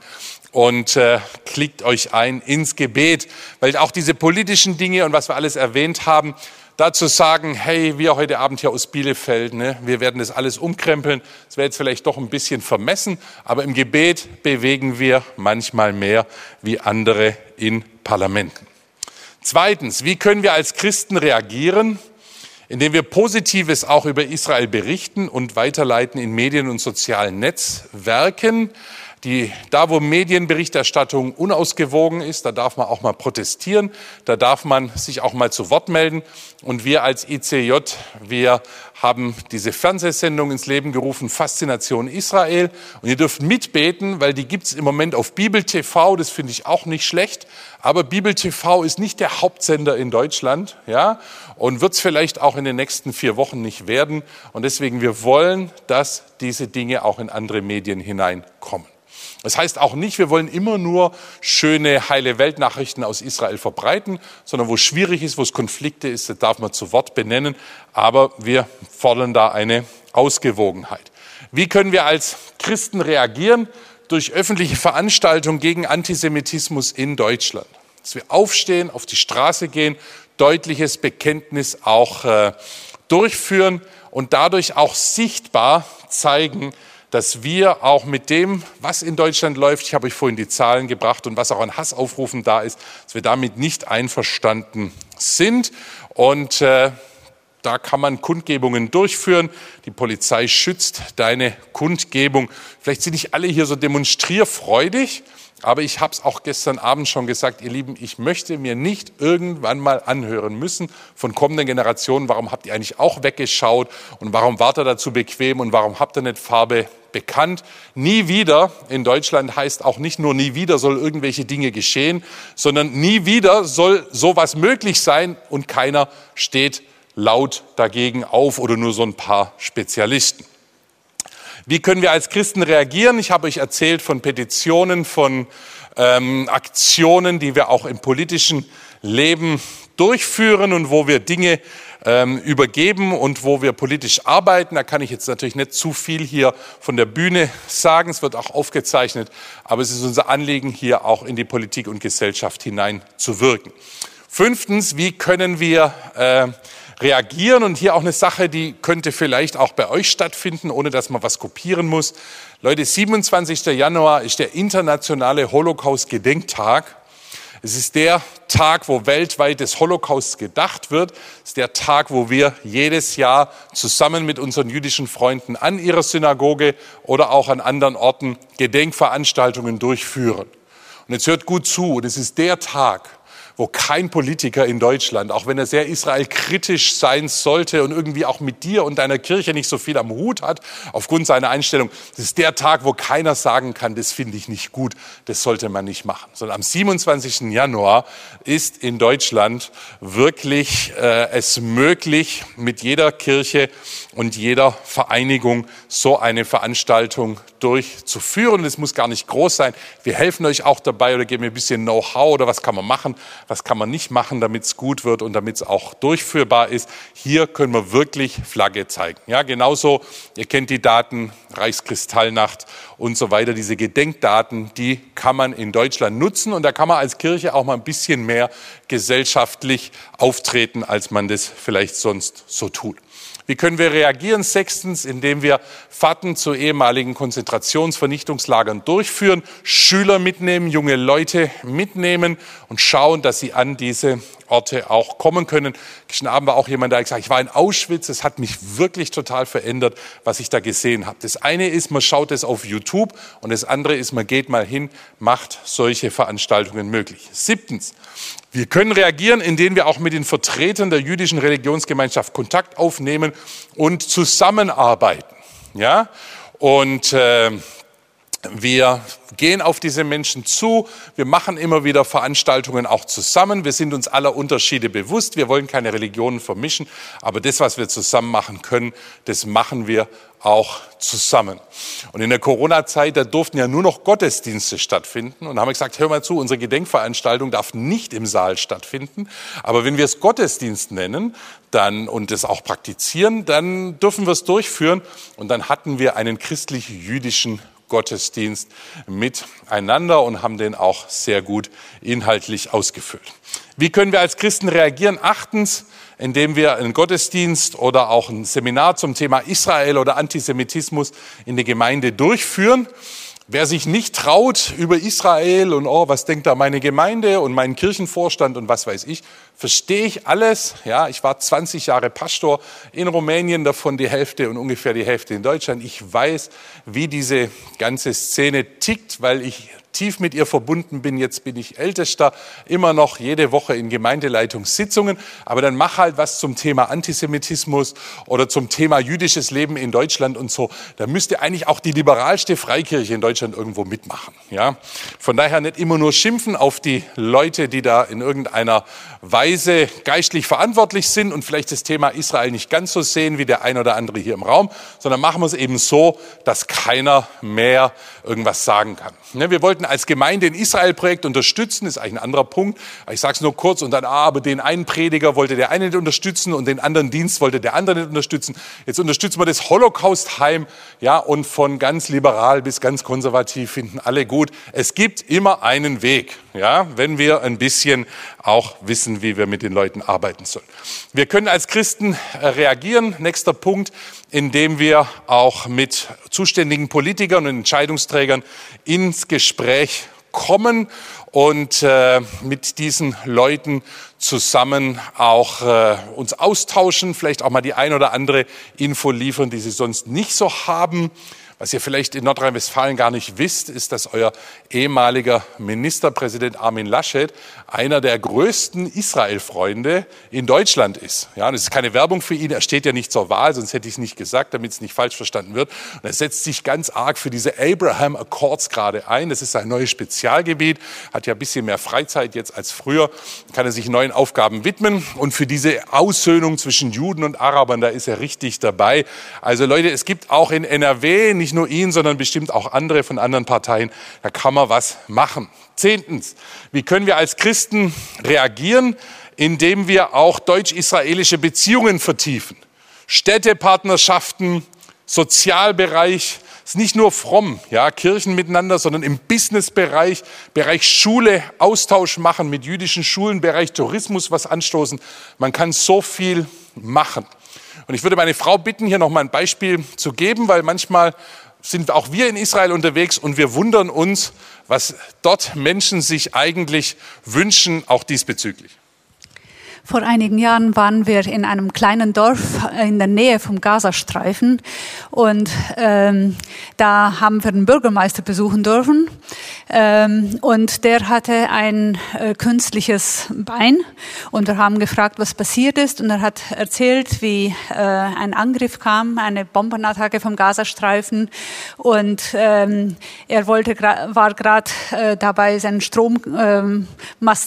[SPEAKER 1] und äh, klickt euch ein ins Gebet, weil auch diese politischen Dinge und was wir alles erwähnt haben, dazu sagen, hey, wir heute Abend hier aus Bielefeld, ne, wir werden das alles umkrempeln. Das wäre jetzt vielleicht doch ein bisschen vermessen, aber im Gebet bewegen wir manchmal mehr wie andere in Parlamenten. Zweitens, wie können wir als Christen reagieren? Indem wir Positives auch über Israel berichten und weiterleiten in Medien und sozialen Netzwerken. Die, da, wo Medienberichterstattung unausgewogen ist, da darf man auch mal protestieren, da darf man sich auch mal zu Wort melden. Und wir als ICJ, wir haben diese Fernsehsendung ins Leben gerufen, Faszination Israel. Und ihr dürft mitbeten, weil die gibt's im Moment auf Bibel TV, das finde ich auch nicht schlecht. Aber Bibel TV ist nicht der Hauptsender in Deutschland, ja, und wird's vielleicht auch in den nächsten vier Wochen nicht werden. Und deswegen, wir wollen, dass diese Dinge auch in andere Medien hineinkommen. Das heißt auch nicht, wir wollen immer nur schöne, heile Weltnachrichten aus Israel verbreiten, sondern wo es schwierig ist, wo es Konflikte ist, das darf man zu Wort benennen. Aber wir fordern da eine Ausgewogenheit. Wie können wir als Christen reagieren? Durch öffentliche Veranstaltungen gegen Antisemitismus in Deutschland. Dass wir aufstehen, auf die Straße gehen, deutliches Bekenntnis auch äh, durchführen und dadurch auch sichtbar zeigen, dass wir auch mit dem, was in Deutschland läuft, ich habe euch vorhin die Zahlen gebracht und was auch an Hassaufrufen da ist, dass wir damit nicht einverstanden sind. Und äh, da kann man Kundgebungen durchführen. Die Polizei schützt deine Kundgebung. Vielleicht sind nicht alle hier so demonstrierfreudig, aber ich habe es auch gestern Abend schon gesagt, ihr Lieben, ich möchte mir nicht irgendwann mal anhören müssen von kommenden Generationen, warum habt ihr eigentlich auch weggeschaut und warum wart ihr dazu bequem und warum habt ihr nicht Farbe bekannt. Nie wieder in Deutschland heißt auch nicht nur nie wieder soll irgendwelche Dinge geschehen, sondern nie wieder soll sowas möglich sein und keiner steht laut dagegen auf oder nur so ein paar Spezialisten. Wie können wir als Christen reagieren? Ich habe euch erzählt von Petitionen, von ähm, Aktionen, die wir auch im politischen Leben durchführen und wo wir Dinge ähm, übergeben und wo wir politisch arbeiten. Da kann ich jetzt natürlich nicht zu viel hier von der Bühne sagen. Es wird auch aufgezeichnet. Aber es ist unser Anliegen, hier auch in die Politik und Gesellschaft hinein zu wirken. Fünftens, wie können wir äh, reagieren. Und hier auch eine Sache, die könnte vielleicht auch bei euch stattfinden, ohne dass man was kopieren muss. Leute, 27. Januar ist der internationale Holocaust-Gedenktag. Es ist der Tag, wo weltweit des Holocaust gedacht wird. Es ist der Tag, wo wir jedes Jahr zusammen mit unseren jüdischen Freunden an ihrer Synagoge oder auch an anderen Orten Gedenkveranstaltungen durchführen. Und jetzt hört gut zu, und es ist der Tag, wo kein Politiker in Deutschland, auch wenn er sehr israelkritisch sein sollte und irgendwie auch mit dir und deiner Kirche nicht so viel am Hut hat, aufgrund seiner Einstellung, das ist der Tag, wo keiner sagen kann, das finde ich nicht gut, das sollte man nicht machen. Sondern am 27. Januar ist in Deutschland wirklich äh, es möglich, mit jeder Kirche und jeder Vereinigung so eine Veranstaltung durchzuführen. Es muss gar nicht groß sein. Wir helfen euch auch dabei oder geben ein bisschen Know-how oder was kann man machen, was kann man nicht machen, damit es gut wird und damit es auch durchführbar ist. Hier können wir wirklich Flagge zeigen. Ja, genauso, ihr kennt die Daten, Reichskristallnacht und so weiter. Diese Gedenkdaten, die kann man in Deutschland nutzen und da kann man als Kirche auch mal ein bisschen mehr gesellschaftlich auftreten, als man das vielleicht sonst so tut. Wie können wir reagieren? Sechstens, indem wir Fahrten zu ehemaligen Konzentrationsvernichtungslagern durchführen, Schüler mitnehmen, junge Leute mitnehmen und schauen, dass sie an diese Orte auch kommen können. Gestern Abend war auch jemand, der gesagt ich war in Auschwitz, es hat mich wirklich total verändert, was ich da gesehen habe. Das eine ist, man schaut es auf YouTube und das andere ist, man geht mal hin, macht solche Veranstaltungen möglich. Siebtens, wir können reagieren, indem wir auch mit den Vertretern der jüdischen Religionsgemeinschaft Kontakt aufnehmen und zusammenarbeiten. Ja? Und äh, wir gehen auf diese Menschen zu. Wir machen immer wieder Veranstaltungen auch zusammen. Wir sind uns aller Unterschiede bewusst. Wir wollen keine Religionen vermischen. Aber das, was wir zusammen machen können, das machen wir auch zusammen. Und in der Corona-Zeit, da durften ja nur noch Gottesdienste stattfinden. Und da haben wir gesagt, hör mal zu, unsere Gedenkveranstaltung darf nicht im Saal stattfinden. Aber wenn wir es Gottesdienst nennen dann, und es auch praktizieren, dann dürfen wir es durchführen. Und dann hatten wir einen christlich-jüdischen Gottesdienst miteinander und haben den auch sehr gut inhaltlich ausgefüllt. Wie können wir als Christen reagieren? Achtens, indem wir einen Gottesdienst oder auch ein Seminar zum Thema Israel oder Antisemitismus in der Gemeinde durchführen. Wer sich nicht traut über Israel und oh, was denkt da meine Gemeinde und mein Kirchenvorstand und was weiß ich, verstehe ich alles. Ja, ich war 20 Jahre Pastor in Rumänien, davon die Hälfte und ungefähr die Hälfte in Deutschland. Ich weiß, wie diese ganze Szene tickt, weil ich tief mit ihr verbunden bin. Jetzt bin ich Ältester, immer noch jede Woche in Gemeindeleitungssitzungen. Aber dann mach halt was zum Thema Antisemitismus oder zum Thema jüdisches Leben in Deutschland und so. Da müsste eigentlich auch die liberalste Freikirche in Deutschland irgendwo mitmachen. Ja? Von daher nicht immer nur schimpfen auf die Leute, die da in irgendeiner Weise geistlich verantwortlich sind und vielleicht das Thema Israel nicht ganz so sehen wie der ein oder andere hier im Raum, sondern machen wir es eben so, dass keiner mehr irgendwas sagen kann. Ne, wir wollten als Gemeinde ein Israel-Projekt unterstützen, ist eigentlich ein anderer Punkt. Ich sage es nur kurz und dann, ah, aber den einen Prediger wollte der eine nicht unterstützen und den anderen Dienst wollte der andere nicht unterstützen. Jetzt unterstützen wir das Holocaust-Heim, ja, und von ganz liberal bis ganz konservativ finden alle gut. Es gibt immer einen Weg, ja, wenn wir ein bisschen auch wissen, wie wir mit den Leuten arbeiten sollen. Wir können als Christen äh, reagieren. Nächster Punkt indem wir auch mit zuständigen Politikern und Entscheidungsträgern ins Gespräch kommen und äh, mit diesen Leuten zusammen auch äh, uns austauschen, vielleicht auch mal die ein oder andere Info liefern, die sie sonst nicht so haben. Was ihr vielleicht in Nordrhein-Westfalen gar nicht wisst, ist, dass euer ehemaliger Ministerpräsident Armin Laschet einer der größten Israel-Freunde in Deutschland ist. Ja, es ist keine Werbung für ihn. Er steht ja nicht zur Wahl, sonst hätte ich es nicht gesagt, damit es nicht falsch verstanden wird. Und er setzt sich ganz arg für diese Abraham Accords gerade ein. Das ist sein neues Spezialgebiet, hat ja ein bisschen mehr Freizeit jetzt als früher, kann er sich neuen Aufgaben widmen. Und für diese Aussöhnung zwischen Juden und Arabern, da ist er richtig dabei. Also Leute, es gibt auch in NRW nicht nicht nur ihn, sondern bestimmt auch andere von anderen Parteien. Da kann man was machen. Zehntens, wie können wir als Christen reagieren, indem wir auch deutsch-israelische Beziehungen vertiefen? Städtepartnerschaften, Sozialbereich, ist nicht nur fromm, ja, Kirchen miteinander, sondern im Businessbereich, Bereich Schule, Austausch machen mit jüdischen Schulen, Bereich Tourismus was anstoßen. Man kann so viel machen. Und ich würde meine Frau bitten, hier noch mal ein Beispiel zu geben, weil manchmal sind auch wir in Israel unterwegs und wir wundern uns, was dort Menschen sich eigentlich wünschen, auch diesbezüglich.
[SPEAKER 2] Vor einigen Jahren waren wir in einem kleinen Dorf in der Nähe vom Gazastreifen und ähm, da haben wir einen Bürgermeister besuchen dürfen ähm, und der hatte ein äh, künstliches Bein und wir haben gefragt, was passiert ist und er hat erzählt, wie äh, ein Angriff kam, eine Bombenattacke vom Gazastreifen und ähm, er wollte war gerade äh, dabei, seinen Strommasten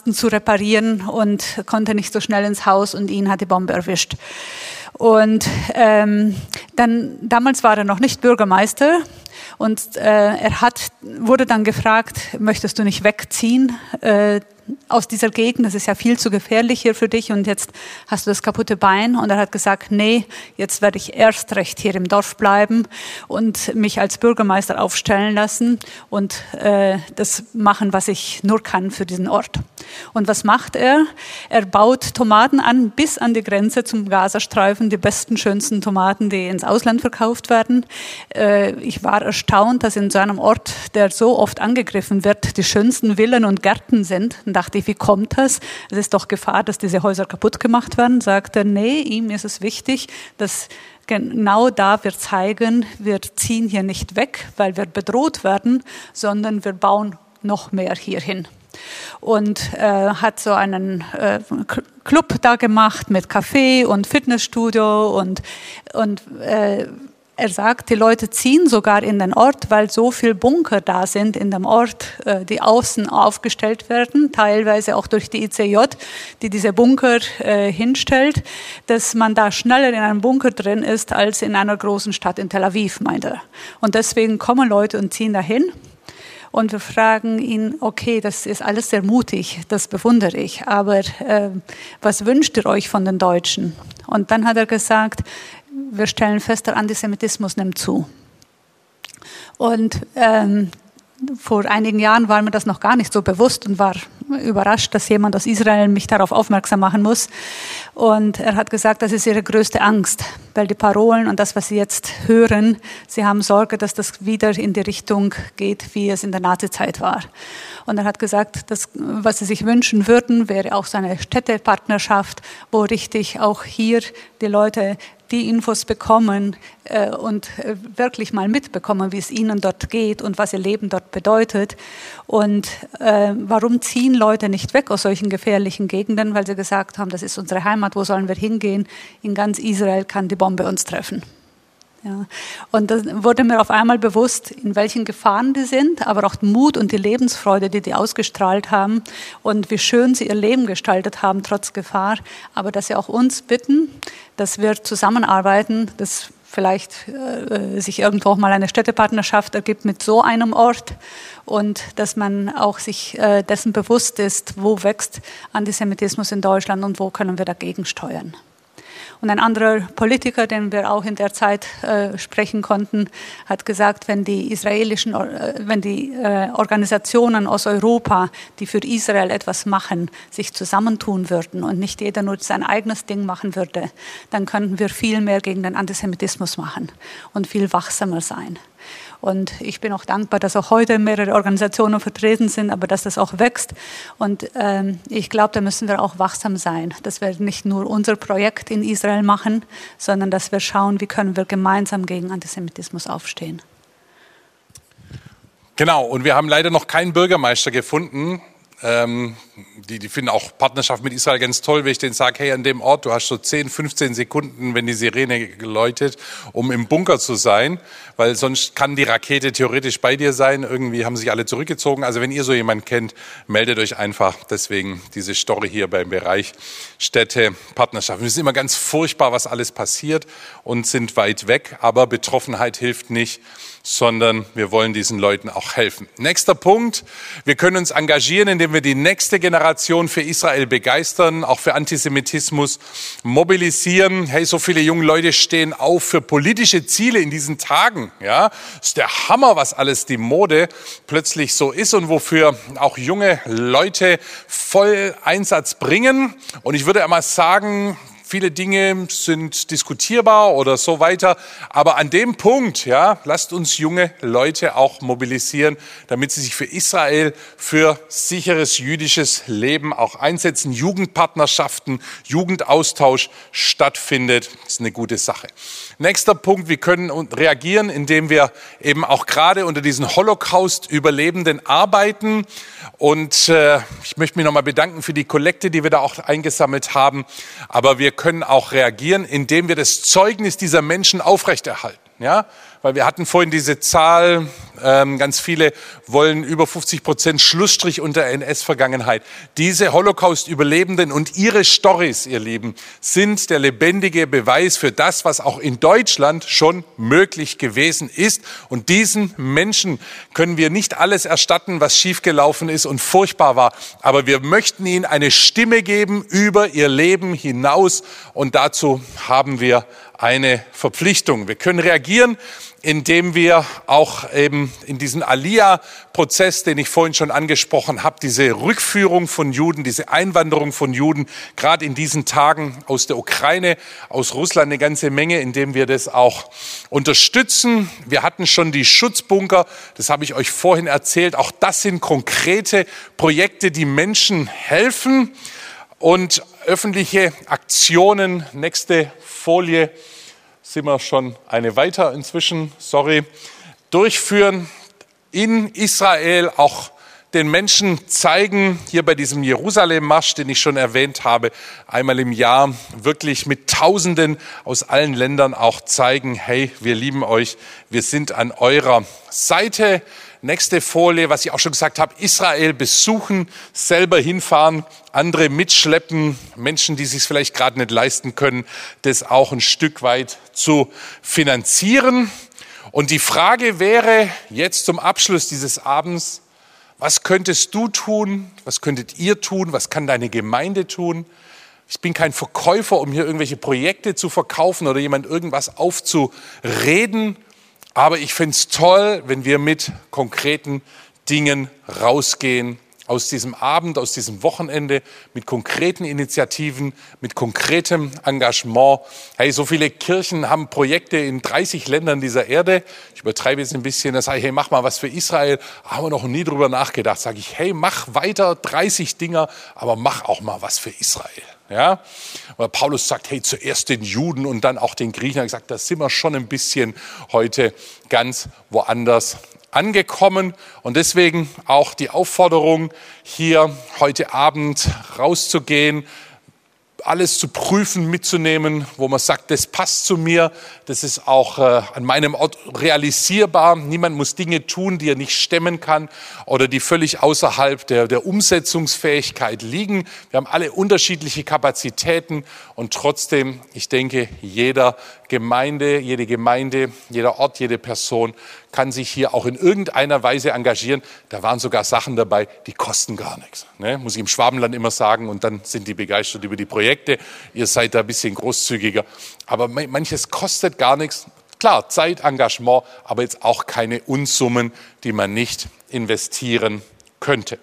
[SPEAKER 2] ähm, zu reparieren und konnte nicht so schnell ins Haus und ihn hat die Bombe erwischt. Und ähm, dann damals war er noch nicht Bürgermeister und äh, er hat wurde dann gefragt, möchtest du nicht wegziehen? Äh, aus dieser Gegend, das ist ja viel zu gefährlich hier für dich und jetzt hast du das kaputte Bein. Und er hat gesagt, nee, jetzt werde ich erst recht hier im Dorf bleiben und mich als Bürgermeister aufstellen lassen und äh, das machen, was ich nur kann für diesen Ort. Und was macht er? Er baut Tomaten an bis an die Grenze zum Gazastreifen, die besten, schönsten Tomaten, die ins Ausland verkauft werden. Äh, ich war erstaunt, dass in so einem Ort, der so oft angegriffen wird, die schönsten Villen und Gärten sind dachte ich, wie kommt das? Es ist doch Gefahr, dass diese Häuser kaputt gemacht werden. Sagt er, nee, ihm ist es wichtig, dass genau da wir zeigen, wir ziehen hier nicht weg, weil wir bedroht werden, sondern wir bauen noch mehr hierhin und äh, hat so einen äh, Club da gemacht mit Café und Fitnessstudio und, und äh, er sagt, die Leute ziehen sogar in den Ort, weil so viel Bunker da sind in dem Ort, äh, die außen aufgestellt werden, teilweise auch durch die ICJ, die diese Bunker äh, hinstellt, dass man da schneller in einem Bunker drin ist als in einer großen Stadt in Tel Aviv, meint er. Und deswegen kommen Leute und ziehen dahin. Und wir fragen ihn, okay, das ist alles sehr mutig, das bewundere ich, aber äh, was wünscht ihr euch von den Deutschen? Und dann hat er gesagt, wir stellen fest, der Antisemitismus nimmt zu. Und ähm, vor einigen Jahren war mir das noch gar nicht so bewusst und war überrascht, dass jemand aus Israel mich darauf aufmerksam machen muss. Und er hat gesagt, das ist ihre größte Angst, weil die Parolen und das, was sie jetzt hören, sie haben Sorge, dass das wieder in die Richtung geht, wie es in der Nazizeit war. Und er hat gesagt, dass, was sie sich wünschen würden, wäre auch so eine Städtepartnerschaft, wo richtig auch hier die Leute die Infos bekommen äh, und äh, wirklich mal mitbekommen, wie es ihnen dort geht und was ihr Leben dort bedeutet. Und äh, warum ziehen Leute nicht weg aus solchen gefährlichen Gegenden? Weil sie gesagt haben, das ist unsere Heimat, wo sollen wir hingehen? In ganz Israel kann die Bombe uns treffen. Ja. Und da wurde mir auf einmal bewusst, in welchen Gefahren die sind, aber auch Mut und die Lebensfreude, die die ausgestrahlt haben und wie schön sie ihr Leben gestaltet haben, trotz Gefahr. Aber dass sie auch uns bitten, dass wir zusammenarbeiten, dass vielleicht äh, sich irgendwo auch mal eine Städtepartnerschaft ergibt mit so einem Ort und dass man auch sich äh, dessen bewusst ist, wo wächst Antisemitismus in Deutschland und wo können wir dagegen steuern. Und ein anderer Politiker, den wir auch in der Zeit äh, sprechen konnten, hat gesagt, wenn die israelischen, äh, wenn die äh, Organisationen aus Europa, die für Israel etwas machen, sich zusammentun würden und nicht jeder nur sein eigenes Ding machen würde, dann könnten wir viel mehr gegen den Antisemitismus machen und viel wachsamer sein. Und ich bin auch dankbar, dass auch heute mehrere Organisationen vertreten sind, aber dass das auch wächst. Und ähm, ich glaube, da müssen wir auch wachsam sein, dass wir nicht nur unser Projekt in Israel machen, sondern dass wir schauen, wie können wir gemeinsam gegen Antisemitismus aufstehen.
[SPEAKER 1] Genau, und wir haben leider noch keinen Bürgermeister gefunden, ähm, die, die finden auch Partnerschaft mit Israel ganz toll, wenn ich denen sage, hey, an dem Ort, du hast so 10, 15 Sekunden, wenn die Sirene läutet, um im Bunker zu sein, weil sonst kann die Rakete theoretisch bei dir sein. Irgendwie haben sich alle zurückgezogen. Also wenn ihr so jemanden kennt, meldet euch einfach. Deswegen diese Story hier beim Bereich Städte, Partnerschaft. Es ist immer ganz furchtbar, was alles passiert und sind weit weg, aber Betroffenheit hilft nicht sondern wir wollen diesen Leuten auch helfen. Nächster Punkt. Wir können uns engagieren, indem wir die nächste Generation für Israel begeistern, auch für Antisemitismus mobilisieren. Hey, so viele junge Leute stehen auf für politische Ziele in diesen Tagen. Ja, ist der Hammer, was alles die Mode plötzlich so ist und wofür auch junge Leute voll Einsatz bringen. Und ich würde einmal sagen, viele Dinge sind diskutierbar oder so weiter. Aber an dem Punkt, ja, lasst uns junge Leute auch mobilisieren, damit sie sich für Israel, für sicheres jüdisches Leben auch einsetzen. Jugendpartnerschaften, Jugendaustausch stattfindet. Das ist eine gute Sache. Nächster Punkt, wir können reagieren, indem wir eben auch gerade unter diesen Holocaust-Überlebenden arbeiten. Und äh, ich möchte mich nochmal bedanken für die Kollekte, die wir da auch eingesammelt haben. Aber wir können auch reagieren, indem wir das Zeugnis dieser Menschen aufrechterhalten. Ja, weil wir hatten vorhin diese Zahl, ähm, ganz viele wollen über 50 Prozent Schlussstrich unter NS-Vergangenheit. Diese Holocaust-Überlebenden und ihre Stories, ihr Lieben, sind der lebendige Beweis für das, was auch in Deutschland schon möglich gewesen ist. Und diesen Menschen können wir nicht alles erstatten, was schiefgelaufen ist und furchtbar war. Aber wir möchten ihnen eine Stimme geben über ihr Leben hinaus. Und dazu haben wir eine Verpflichtung. Wir können reagieren, indem wir auch eben in diesen Alia-Prozess, den ich vorhin schon angesprochen habe, diese Rückführung von Juden, diese Einwanderung von Juden, gerade in diesen Tagen aus der Ukraine, aus Russland eine ganze Menge, indem wir das auch unterstützen. Wir hatten schon die Schutzbunker, das habe ich euch vorhin erzählt. Auch das sind konkrete Projekte, die Menschen helfen und öffentliche Aktionen. Nächste Folie sind wir schon eine weiter inzwischen, sorry, durchführen in Israel, auch den Menschen zeigen, hier bei diesem Jerusalem-Marsch, den ich schon erwähnt habe, einmal im Jahr wirklich mit Tausenden aus allen Ländern auch zeigen, hey, wir lieben euch, wir sind an eurer Seite. Nächste Folie, was ich auch schon gesagt habe, Israel besuchen, selber hinfahren, andere mitschleppen, Menschen, die sich vielleicht gerade nicht leisten können, das auch ein Stück weit zu finanzieren. Und die Frage wäre jetzt zum Abschluss dieses Abends, was könntest du tun? Was könntet ihr tun? Was kann deine Gemeinde tun? Ich bin kein Verkäufer, um hier irgendwelche Projekte zu verkaufen oder jemand irgendwas aufzureden. Aber ich finde es toll, wenn wir mit konkreten Dingen rausgehen aus diesem Abend, aus diesem Wochenende, mit konkreten Initiativen, mit konkretem Engagement. Hey, so viele Kirchen haben Projekte in 30 Ländern dieser Erde. Ich übertreibe jetzt ein bisschen, da sage ich, hey, mach mal was für Israel. Haben wir noch nie drüber nachgedacht. Sage ich, hey, mach weiter 30 Dinger, aber mach auch mal was für Israel. Ja, weil Paulus sagt, hey, zuerst den Juden und dann auch den Griechen. Er hat gesagt, da sind wir schon ein bisschen heute ganz woanders angekommen. Und deswegen auch die Aufforderung, hier heute Abend rauszugehen, alles zu prüfen, mitzunehmen, wo man sagt, das passt zu mir, das ist auch äh, an meinem Ort realisierbar. Niemand muss Dinge tun, die er nicht stemmen kann oder die völlig außerhalb der, der Umsetzungsfähigkeit liegen. Wir haben alle unterschiedliche Kapazitäten und trotzdem, ich denke, jeder Gemeinde, jede Gemeinde, jeder Ort, jede Person kann sich hier auch in irgendeiner Weise engagieren. Da waren sogar Sachen dabei, die kosten gar nichts. Ne? Muss ich im Schwabenland immer sagen und dann sind die begeistert über die Projekte. Ihr seid da ein bisschen großzügiger. Aber manches kostet gar nichts. Klar, Zeit, Engagement, aber jetzt auch keine Unsummen, die man nicht investieren könnte.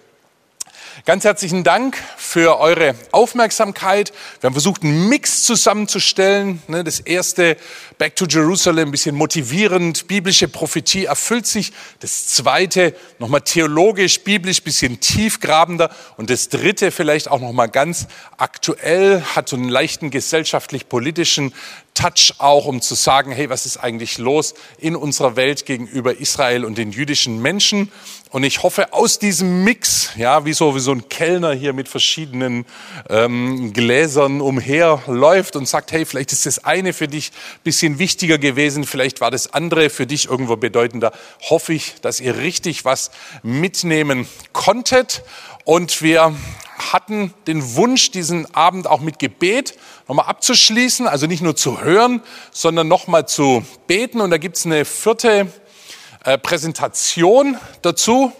[SPEAKER 1] Ganz herzlichen Dank für eure Aufmerksamkeit. Wir haben versucht, einen Mix zusammenzustellen. Ne, das erste, Back to Jerusalem, ein bisschen motivierend, biblische Prophetie erfüllt sich. Das zweite, nochmal theologisch, biblisch, ein bisschen tiefgrabender. Und das dritte, vielleicht auch nochmal ganz aktuell, hat so einen leichten gesellschaftlich-politischen Touch auch, um zu sagen, hey, was ist eigentlich los in unserer Welt gegenüber Israel und den jüdischen Menschen? Und ich hoffe, aus diesem Mix, ja, wie so, wie so ein Kellner hier mit verschiedenen ähm, Gläsern umherläuft und sagt, hey, vielleicht ist das eine für dich bisschen wichtiger gewesen, vielleicht war das andere für dich irgendwo bedeutender. Hoffe ich, dass ihr richtig was mitnehmen konntet. Und wir hatten den Wunsch, diesen Abend auch mit Gebet nochmal abzuschließen, also nicht nur zu hören, sondern nochmal zu beten. Und da gibt es eine vierte äh, Präsentation dazu.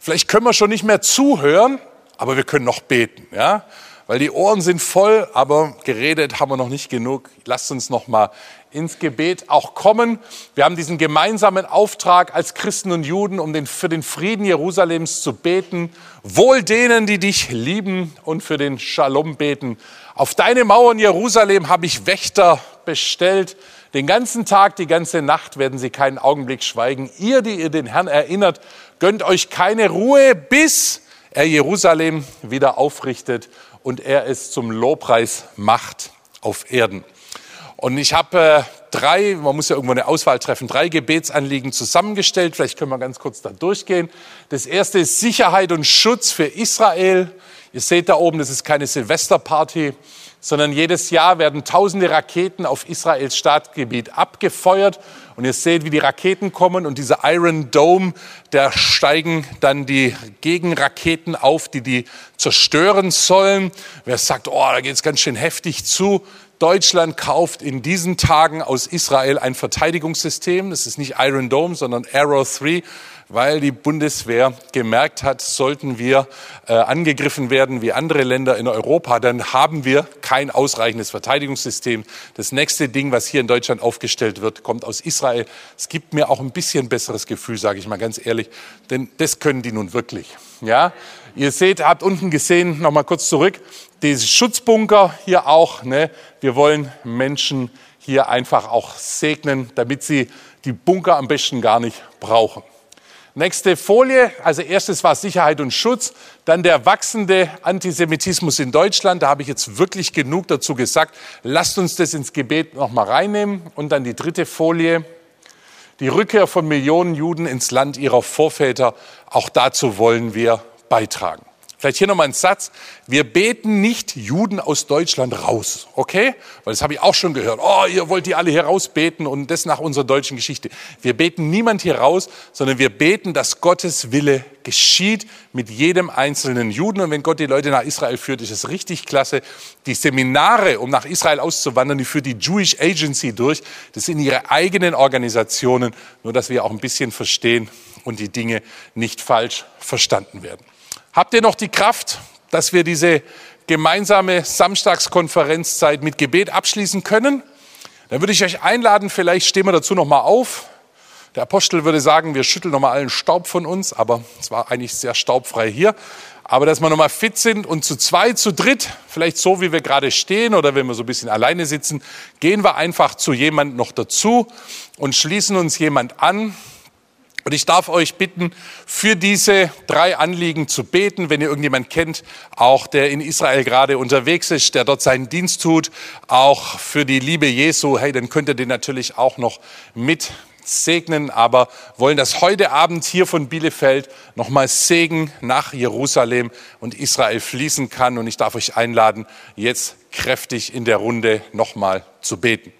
[SPEAKER 1] Vielleicht können wir schon nicht mehr zuhören, aber wir können noch beten. Ja? weil die Ohren sind voll, aber geredet haben wir noch nicht genug. Lasst uns noch mal ins Gebet auch kommen. Wir haben diesen gemeinsamen Auftrag als Christen und Juden, um den, für den Frieden Jerusalems zu beten. Wohl denen, die dich lieben und für den Shalom beten. Auf deine Mauern Jerusalem habe ich Wächter bestellt. Den ganzen Tag, die ganze Nacht werden sie keinen Augenblick schweigen. Ihr, die ihr den Herrn erinnert, gönnt euch keine Ruhe, bis er Jerusalem wieder aufrichtet und er es zum Lobpreis macht auf Erden. Und ich habe äh, drei, man muss ja irgendwo eine Auswahl treffen, drei Gebetsanliegen zusammengestellt. Vielleicht können wir ganz kurz da durchgehen. Das erste ist Sicherheit und Schutz für Israel. Ihr seht da oben, das ist keine Silvesterparty, sondern jedes Jahr werden tausende Raketen auf Israels Staatsgebiet abgefeuert. Und ihr seht, wie die Raketen kommen und dieser Iron Dome, da steigen dann die Gegenraketen auf, die die zerstören sollen. Wer sagt, oh, da geht es ganz schön heftig zu, Deutschland kauft in diesen Tagen aus Israel ein Verteidigungssystem. Das ist nicht Iron Dome, sondern Arrow 3, weil die Bundeswehr gemerkt hat, sollten wir äh, angegriffen werden wie andere Länder in Europa, dann haben wir kein ausreichendes Verteidigungssystem. Das nächste Ding, was hier in Deutschland aufgestellt wird, kommt aus Israel. Es gibt mir auch ein bisschen besseres Gefühl, sage ich mal ganz ehrlich, denn das können die nun wirklich. Ja, ihr seht, habt unten gesehen, noch mal kurz zurück, diese Schutzbunker hier auch. Ne? Wir wollen Menschen hier einfach auch segnen, damit sie die Bunker am besten gar nicht brauchen. Nächste Folie. Also erstes war Sicherheit und Schutz, dann der wachsende Antisemitismus in Deutschland. Da habe ich jetzt wirklich genug dazu gesagt. Lasst uns das ins Gebet noch mal reinnehmen. Und dann die dritte Folie. Die Rückkehr von Millionen Juden ins Land ihrer Vorväter. Auch dazu wollen wir beitragen. Vielleicht hier nochmal ein Satz. Wir beten nicht Juden aus Deutschland raus, okay? Weil das habe ich auch schon gehört. Oh, ihr wollt die alle hier rausbeten und das nach unserer deutschen Geschichte. Wir beten niemand hier raus, sondern wir beten, dass Gottes Wille geschieht mit jedem einzelnen Juden. Und wenn Gott die Leute nach Israel führt, ist es richtig klasse. Die Seminare, um nach Israel auszuwandern, die führt die Jewish Agency durch. Das sind ihre eigenen Organisationen, nur dass wir auch ein bisschen verstehen und die Dinge nicht falsch verstanden werden. Habt ihr noch die Kraft, dass wir diese gemeinsame Samstagskonferenzzeit mit Gebet abschließen können? Dann würde ich euch einladen, vielleicht stehen wir dazu noch mal auf. Der Apostel würde sagen, wir schütteln noch mal allen Staub von uns, aber es war eigentlich sehr staubfrei hier. Aber dass wir noch mal fit sind und zu zweit, zu dritt, vielleicht so wie wir gerade stehen oder wenn wir so ein bisschen alleine sitzen, gehen wir einfach zu jemand noch dazu und schließen uns jemand an, und ich darf euch bitten, für diese drei Anliegen zu beten, wenn ihr irgendjemand kennt, auch der in Israel gerade unterwegs ist, der dort seinen Dienst tut, auch für die Liebe Jesu, hey, dann könnt ihr den natürlich auch noch mit segnen, aber wollen das heute Abend hier von Bielefeld nochmal Segen nach Jerusalem und Israel fließen kann. Und ich darf euch einladen, jetzt kräftig in der Runde nochmal zu beten.